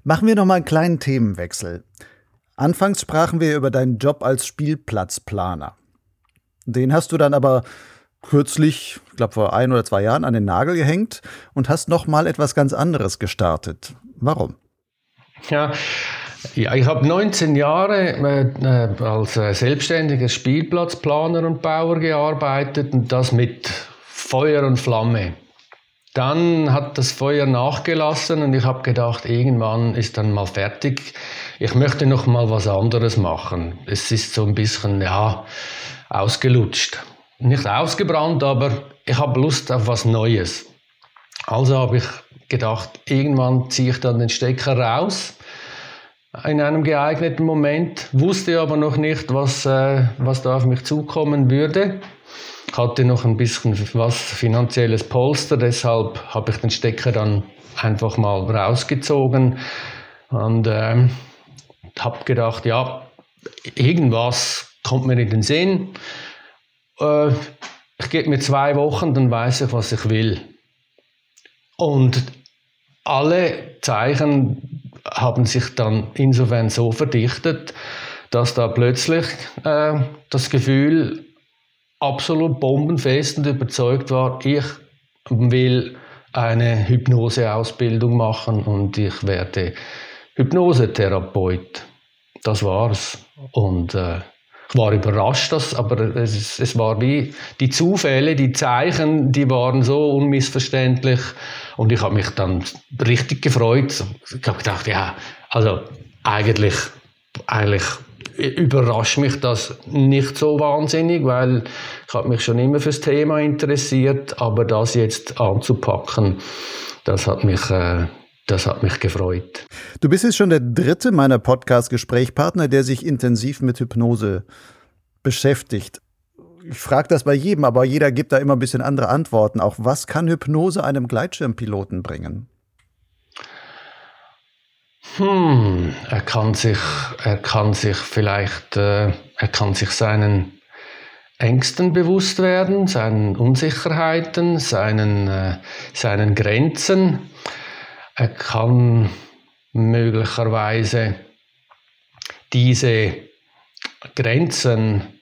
Machen wir noch mal einen kleinen Themenwechsel. Anfangs sprachen wir über deinen Job als Spielplatzplaner. Den hast du dann aber kürzlich, ich glaube vor ein oder zwei Jahren, an den Nagel gehängt und hast noch mal etwas ganz anderes gestartet. Warum? Ja, ja, ich habe 19 Jahre äh, als äh, selbstständiger Spielplatzplaner und Bauer gearbeitet und das mit Feuer und Flamme. Dann hat das Feuer nachgelassen und ich habe gedacht, irgendwann ist dann mal fertig. Ich möchte noch mal was anderes machen. Es ist so ein bisschen ja ausgelutscht, nicht ausgebrannt, aber ich habe Lust auf was Neues. Also habe ich gedacht, irgendwann ziehe ich dann den Stecker raus in einem geeigneten Moment, wusste aber noch nicht, was, äh, was da auf mich zukommen würde. Hatte noch ein bisschen was finanzielles Polster, deshalb habe ich den Stecker dann einfach mal rausgezogen und äh, habe gedacht, ja, irgendwas kommt mir in den Sinn. Äh, ich gebe mir zwei Wochen, dann weiß ich, was ich will. Und alle Zeichen haben sich dann insofern so verdichtet, dass da plötzlich äh, das Gefühl absolut bombenfest und überzeugt war, ich will eine Hypnoseausbildung machen und ich werde Hypnosetherapeut. Das war's. Und äh, war überrascht, dass, aber es, es war wie die Zufälle, die Zeichen, die waren so unmissverständlich und ich habe mich dann richtig gefreut. Ich habe gedacht, ja, also eigentlich, eigentlich überrascht mich das nicht so wahnsinnig, weil ich habe mich schon immer fürs Thema interessiert, aber das jetzt anzupacken, das hat mich äh, das hat mich gefreut. Du bist jetzt schon der dritte meiner Podcast-Gesprächspartner, der sich intensiv mit Hypnose beschäftigt. Ich frage das bei jedem, aber jeder gibt da immer ein bisschen andere Antworten. Auch was kann Hypnose einem Gleitschirmpiloten bringen? Hm, er kann sich, er kann sich vielleicht, äh, er kann sich seinen Ängsten bewusst werden, seinen Unsicherheiten, seinen, äh, seinen Grenzen. Er kann möglicherweise diese Grenzen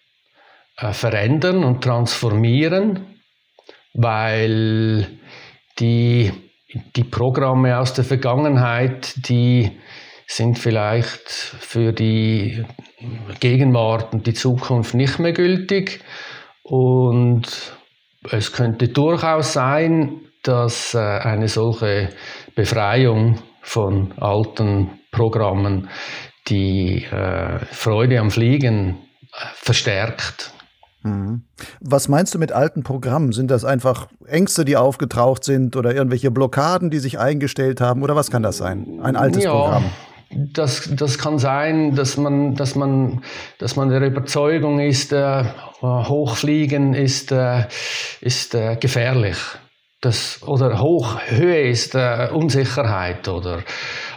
äh, verändern und transformieren, weil die, die Programme aus der Vergangenheit, die sind vielleicht für die Gegenwart und die Zukunft nicht mehr gültig. Und es könnte durchaus sein, dass äh, eine solche Befreiung von alten Programmen die äh, Freude am Fliegen äh, verstärkt. Mhm. Was meinst du mit alten Programmen? Sind das einfach Ängste, die aufgetaucht sind oder irgendwelche Blockaden, die sich eingestellt haben? Oder was kann das sein? Ein altes ja, Programm? Das, das kann sein, dass man, dass man, dass man der Überzeugung ist, äh, Hochfliegen ist, äh, ist äh, gefährlich. Das, oder Hochhöhe ist äh, Unsicherheit oder,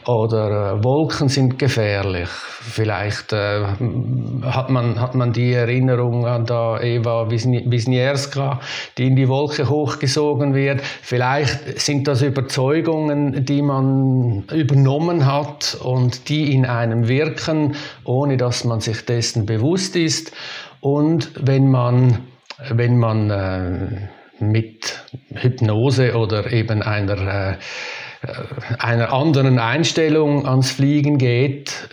oder äh, Wolken sind gefährlich. Vielleicht äh, hat, man, hat man die Erinnerung an da Eva Wisniewska, die in die Wolke hochgesogen wird. Vielleicht sind das Überzeugungen, die man übernommen hat und die in einem wirken, ohne dass man sich dessen bewusst ist. Und wenn man, wenn man äh, mit Hypnose oder eben einer, äh, einer anderen Einstellung ans Fliegen geht,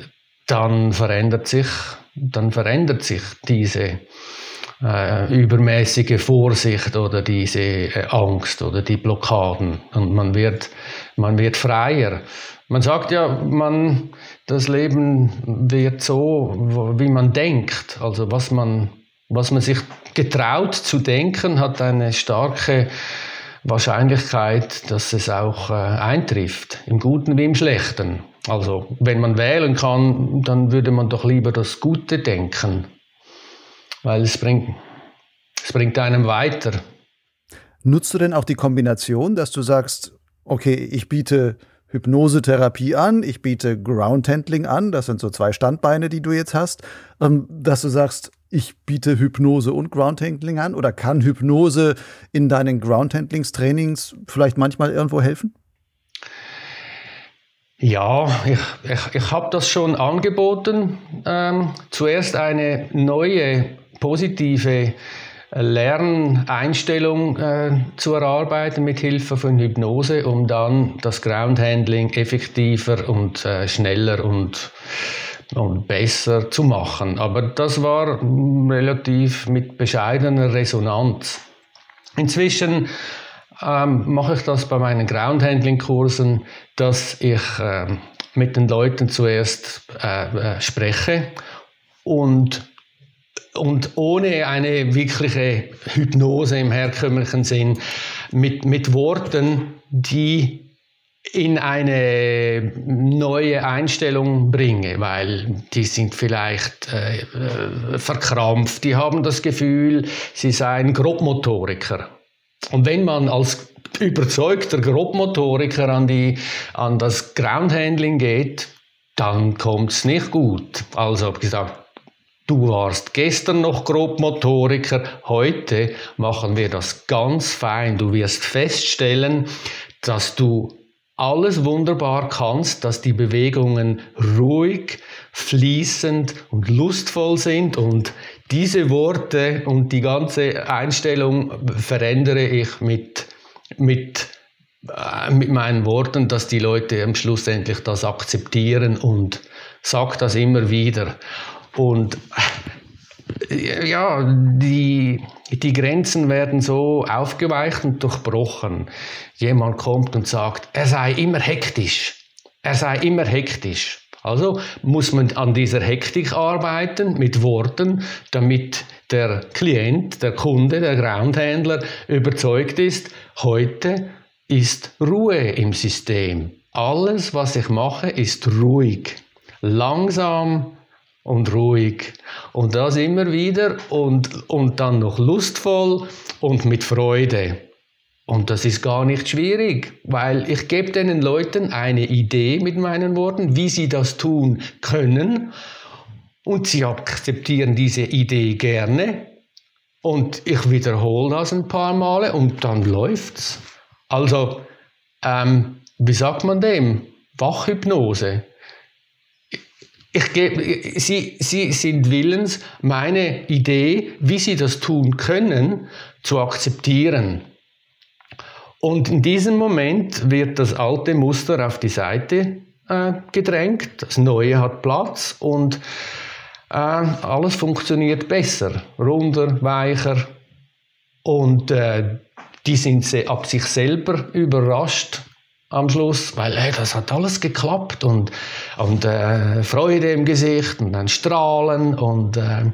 dann verändert sich, dann verändert sich diese äh, übermäßige Vorsicht oder diese äh, Angst oder die Blockaden und man wird, man wird freier. Man sagt ja, man, das Leben wird so, wie man denkt, also was man was man sich getraut zu denken, hat eine starke Wahrscheinlichkeit, dass es auch äh, eintrifft, im Guten wie im Schlechten. Also wenn man wählen kann, dann würde man doch lieber das Gute denken, weil es bringt, es bringt einem weiter. Nutzt du denn auch die Kombination, dass du sagst, okay, ich biete Hypnosetherapie an, ich biete Groundhandling an, das sind so zwei Standbeine, die du jetzt hast, ähm, dass du sagst, ich biete Hypnose und Groundhandling an oder kann Hypnose in deinen Groundhandlingstrainings vielleicht manchmal irgendwo helfen? Ja, ich, ich, ich habe das schon angeboten. Ähm, zuerst eine neue positive Lerneinstellung äh, zu erarbeiten mit Hilfe von Hypnose, um dann das Groundhandling effektiver und äh, schneller und und besser zu machen. Aber das war relativ mit bescheidener Resonanz. Inzwischen ähm, mache ich das bei meinen Groundhandling-Kursen, dass ich äh, mit den Leuten zuerst äh, äh, spreche und und ohne eine wirkliche Hypnose im herkömmlichen Sinn, mit, mit Worten, die in eine neue Einstellung bringe, weil die sind vielleicht äh, verkrampft, die haben das Gefühl, sie seien Grobmotoriker. Und wenn man als überzeugter Grobmotoriker an, die, an das Groundhandling geht, dann kommt es nicht gut. Also habe gesagt, du warst gestern noch Grobmotoriker, heute machen wir das ganz fein. Du wirst feststellen, dass du alles wunderbar kannst, dass die Bewegungen ruhig, fließend und lustvoll sind und diese Worte und die ganze Einstellung verändere ich mit, mit, äh, mit meinen Worten, dass die Leute am Schluss endlich das akzeptieren und sag das immer wieder. Und ja, die, die Grenzen werden so aufgeweicht und durchbrochen. Jemand kommt und sagt, er sei immer hektisch. Er sei immer hektisch. Also muss man an dieser Hektik arbeiten mit Worten, damit der Klient, der Kunde, der Groundhändler überzeugt ist, heute ist Ruhe im System. Alles, was ich mache, ist ruhig. Langsam, und ruhig. Und das immer wieder und, und dann noch lustvoll und mit Freude. Und das ist gar nicht schwierig, weil ich gebe den Leuten eine Idee mit meinen Worten, wie sie das tun können. Und sie akzeptieren diese Idee gerne. Und ich wiederhole das ein paar Male und dann läuft's. Also, ähm, wie sagt man dem? Wachhypnose. Ich gebe, sie, sie sind willens, meine Idee, wie sie das tun können, zu akzeptieren. Und in diesem Moment wird das alte Muster auf die Seite äh, gedrängt, das neue hat Platz und äh, alles funktioniert besser, runder, weicher und äh, die sind ab sich selber überrascht am Schluss, weil hey, das hat alles geklappt und, und äh, Freude im Gesicht und dann Strahlen und äh,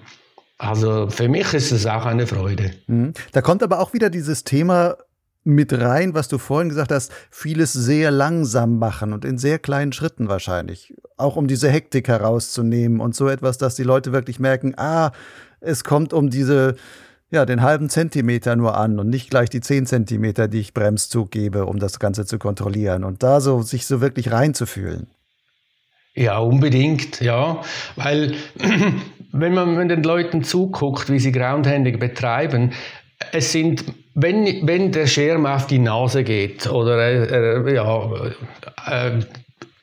also für mich ist es auch eine Freude. Mhm. Da kommt aber auch wieder dieses Thema mit rein, was du vorhin gesagt hast, vieles sehr langsam machen und in sehr kleinen Schritten wahrscheinlich. Auch um diese Hektik herauszunehmen und so etwas, dass die Leute wirklich merken, ah, es kommt um diese ja, den halben Zentimeter nur an und nicht gleich die zehn Zentimeter, die ich Bremszug gebe, um das Ganze zu kontrollieren und da so sich so wirklich reinzufühlen. Ja, unbedingt, ja, weil wenn man den Leuten zuguckt, wie sie Groundhandling betreiben, es sind, wenn, wenn der Schirm auf die Nase geht oder äh, ja, äh,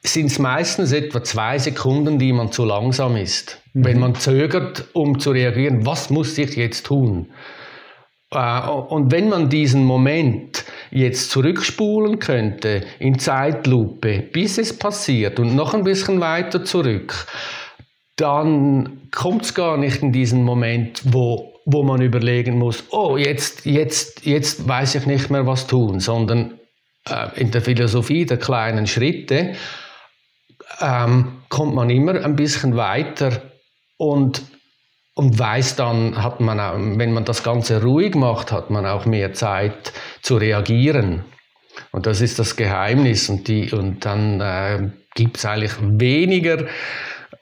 sind es meistens etwa zwei Sekunden, die man zu langsam ist. Mhm. Wenn man zögert, um zu reagieren, was muss ich jetzt tun? Äh, und wenn man diesen Moment jetzt zurückspulen könnte in Zeitlupe, bis es passiert und noch ein bisschen weiter zurück, dann kommt es gar nicht in diesen Moment, wo, wo man überlegen muss, oh, jetzt, jetzt, jetzt weiß ich nicht mehr, was tun, sondern äh, in der Philosophie der kleinen Schritte ähm, kommt man immer ein bisschen weiter und, und weiß dann, hat man auch, wenn man das Ganze ruhig macht, hat man auch mehr Zeit zu reagieren. Und das ist das Geheimnis. Und, die, und dann äh, gibt es eigentlich weniger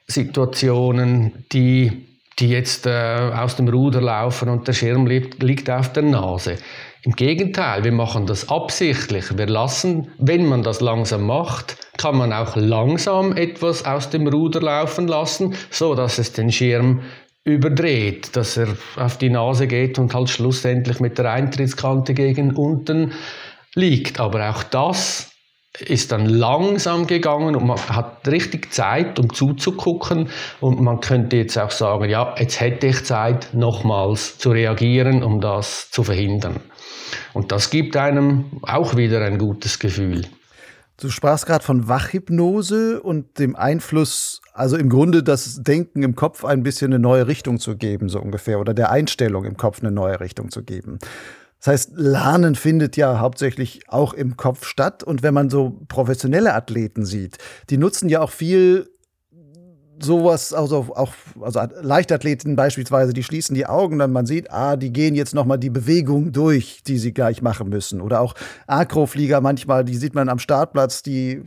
Situationen, die, die jetzt äh, aus dem Ruder laufen und der Schirm liegt, liegt auf der Nase. Im Gegenteil, wir machen das absichtlich. Wir lassen, wenn man das langsam macht, kann man auch langsam etwas aus dem Ruder laufen lassen, so dass es den Schirm überdreht, dass er auf die Nase geht und halt schlussendlich mit der Eintrittskante gegen unten liegt. Aber auch das ist dann langsam gegangen und man hat richtig Zeit, um zuzugucken und man könnte jetzt auch sagen, ja, jetzt hätte ich Zeit, nochmals zu reagieren, um das zu verhindern. Und das gibt einem auch wieder ein gutes Gefühl. Du sprachst gerade von Wachhypnose und dem Einfluss, also im Grunde das Denken im Kopf ein bisschen eine neue Richtung zu geben, so ungefähr, oder der Einstellung im Kopf eine neue Richtung zu geben. Das heißt, Lernen findet ja hauptsächlich auch im Kopf statt. Und wenn man so professionelle Athleten sieht, die nutzen ja auch viel sowas, also auch also Leichtathleten beispielsweise, die schließen die Augen, dann man sieht, ah, die gehen jetzt nochmal die Bewegung durch, die sie gleich machen müssen. Oder auch Akroflieger manchmal, die sieht man am Startplatz, die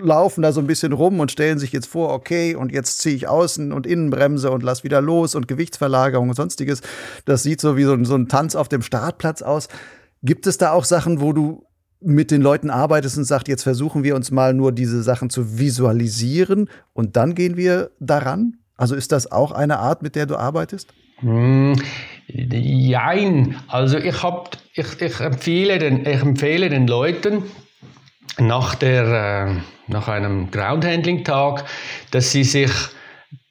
laufen da so ein bisschen rum und stellen sich jetzt vor, okay, und jetzt ziehe ich Außen- und Innenbremse und lass wieder los und Gewichtsverlagerung und sonstiges. Das sieht so wie so, so ein Tanz auf dem Startplatz aus. Gibt es da auch Sachen, wo du mit den Leuten arbeitest und sagst, jetzt versuchen wir uns mal nur diese Sachen zu visualisieren und dann gehen wir daran? Also ist das auch eine Art, mit der du arbeitest? Mm, jein. Also ich, hab, ich, ich, empfehle den, ich empfehle den Leuten nach, der, äh, nach einem Groundhandling-Tag, dass sie sich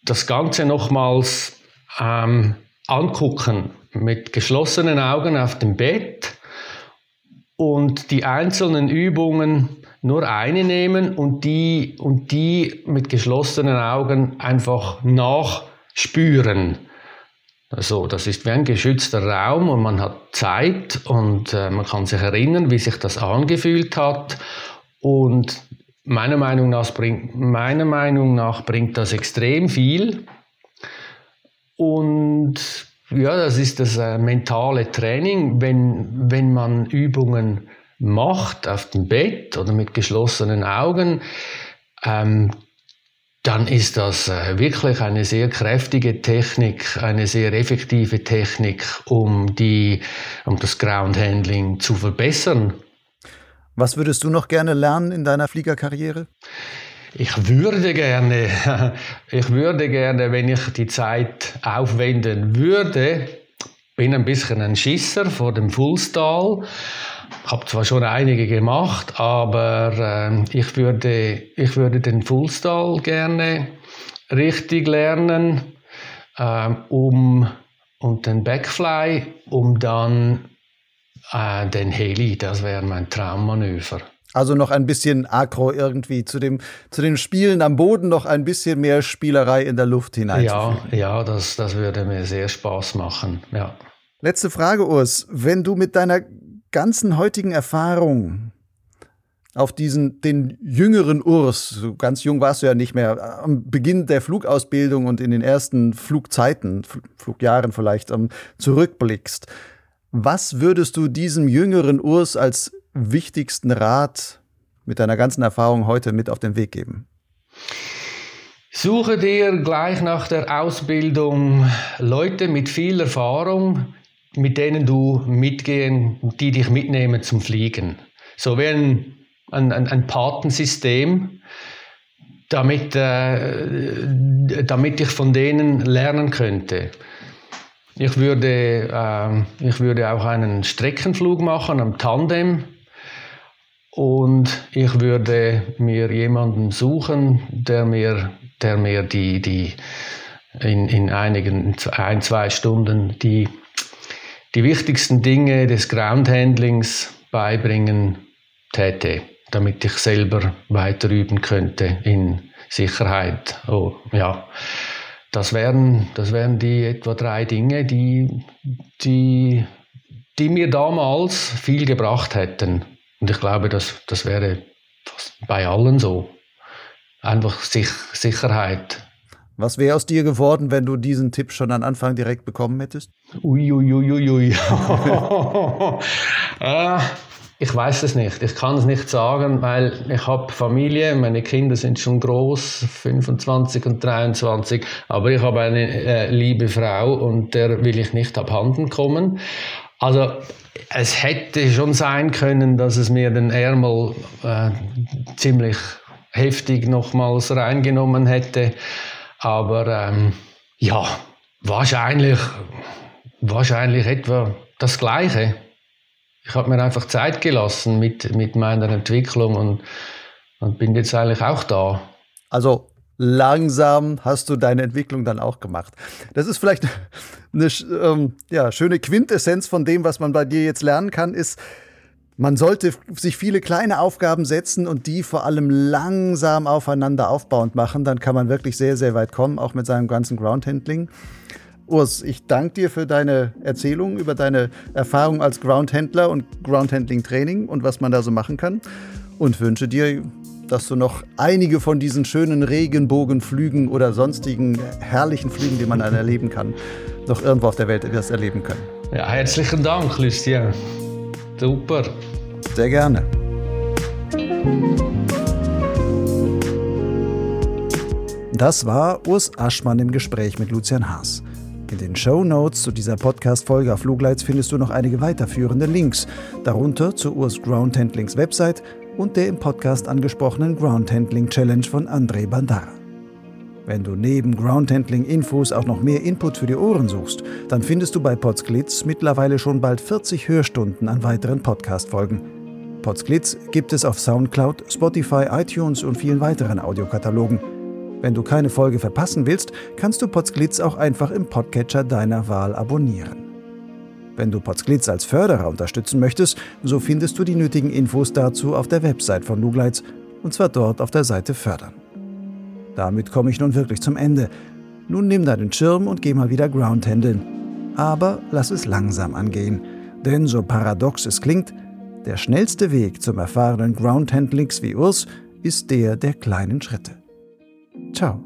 das Ganze nochmals ähm, angucken mit geschlossenen Augen auf dem Bett und die einzelnen Übungen nur eine nehmen und die, und die mit geschlossenen Augen einfach nachspüren. Also, das ist wie ein geschützter Raum und man hat Zeit und äh, man kann sich erinnern, wie sich das angefühlt hat. Und meiner Meinung nach bringt, meiner Meinung nach bringt das extrem viel. Und ja, das ist das äh, mentale Training, wenn, wenn man Übungen macht auf dem Bett oder mit geschlossenen Augen, ähm, dann ist das äh, wirklich eine sehr kräftige Technik, eine sehr effektive Technik, um, die, um das Ground Handling zu verbessern. Was würdest du noch gerne lernen in deiner Fliegerkarriere? Ich würde gerne, ich würde gerne, wenn ich die Zeit aufwenden würde, bin ein bisschen ein Schisser vor dem Fullstall. Ich habe zwar schon einige gemacht, aber äh, ich, würde, ich würde den Fullstall gerne richtig lernen, äh, um, und den Backfly, um dann äh, den Heli, das wäre mein Traummanöver. Also noch ein bisschen Akro irgendwie zu dem, zu den Spielen am Boden, noch ein bisschen mehr Spielerei in der Luft hinein. Ja, ja, das, das würde mir sehr Spaß machen. Ja. Letzte Frage, Urs. Wenn du mit deiner ganzen heutigen Erfahrung auf diesen, den jüngeren Urs, so ganz jung warst du ja nicht mehr, am Beginn der Flugausbildung und in den ersten Flugzeiten, Flugjahren vielleicht, um, zurückblickst, was würdest du diesem jüngeren Urs als wichtigsten Rat mit deiner ganzen Erfahrung heute mit auf den Weg geben? Suche dir gleich nach der Ausbildung Leute mit viel Erfahrung, mit denen du mitgehen, die dich mitnehmen zum Fliegen. So wie ein, ein, ein Patensystem, damit, äh, damit ich von denen lernen könnte. Ich würde, äh, ich würde auch einen Streckenflug machen am Tandem und ich würde mir jemanden suchen, der mir, der mir die, die in, in einigen, ein, zwei Stunden die die wichtigsten Dinge des Groundhandlings beibringen täte, damit ich selber weiter üben könnte in Sicherheit. Oh, ja. Das wären, das wären die etwa drei Dinge, die, die, die mir damals viel gebracht hätten. Und ich glaube, das, das wäre bei allen so. Einfach Sich Sicherheit was wäre aus dir geworden, wenn du diesen Tipp schon am Anfang direkt bekommen hättest? Uiuiuiui. Ui, ui, ui. äh, ich weiß es nicht. Ich kann es nicht sagen, weil ich habe Familie, meine Kinder sind schon groß, 25 und 23, aber ich habe eine äh, liebe Frau und der will ich nicht abhanden kommen. Also es hätte schon sein können, dass es mir den Ärmel äh, ziemlich heftig nochmals reingenommen hätte. Aber ähm, ja, wahrscheinlich, wahrscheinlich etwa das Gleiche. Ich habe mir einfach Zeit gelassen mit, mit meiner Entwicklung und, und bin jetzt eigentlich auch da. Also langsam hast du deine Entwicklung dann auch gemacht. Das ist vielleicht eine ähm, ja, schöne Quintessenz von dem, was man bei dir jetzt lernen kann, ist, man sollte sich viele kleine Aufgaben setzen und die vor allem langsam aufeinander aufbauend machen. Dann kann man wirklich sehr, sehr weit kommen, auch mit seinem ganzen Groundhandling. Urs, ich danke dir für deine Erzählung über deine Erfahrung als Groundhändler und Groundhandling-Training und was man da so machen kann. Und wünsche dir, dass du noch einige von diesen schönen Regenbogenflügen oder sonstigen herrlichen Flügen, die man dann erleben kann, noch irgendwo auf der Welt etwas erleben können. Ja, herzlichen Dank, Lucien. Super. Sehr gerne. Das war Urs Aschmann im Gespräch mit Lucian Haas. In den Show Notes zu dieser Podcast-Folge auf Flugleits findest du noch einige weiterführende Links, darunter zu Urs Ground Handlings Website und der im Podcast angesprochenen Ground Handling Challenge von André Bandara. Wenn du neben Groundhandling-Infos auch noch mehr Input für die Ohren suchst, dann findest du bei Potsglitz mittlerweile schon bald 40 Hörstunden an weiteren Podcast-Folgen. Potsglitz gibt es auf Soundcloud, Spotify, iTunes und vielen weiteren Audiokatalogen. Wenn du keine Folge verpassen willst, kannst du Potsglitz auch einfach im Podcatcher deiner Wahl abonnieren. Wenn du Potsglitz als Förderer unterstützen möchtest, so findest du die nötigen Infos dazu auf der Website von Lugleitz, und zwar dort auf der Seite Fördern. Damit komme ich nun wirklich zum Ende. Nun nimm deinen Schirm und geh mal wieder Groundhandeln. Aber lass es langsam angehen. Denn so paradox es klingt, der schnellste Weg zum erfahrenen Groundhandlings wie Urs ist der der kleinen Schritte. Ciao.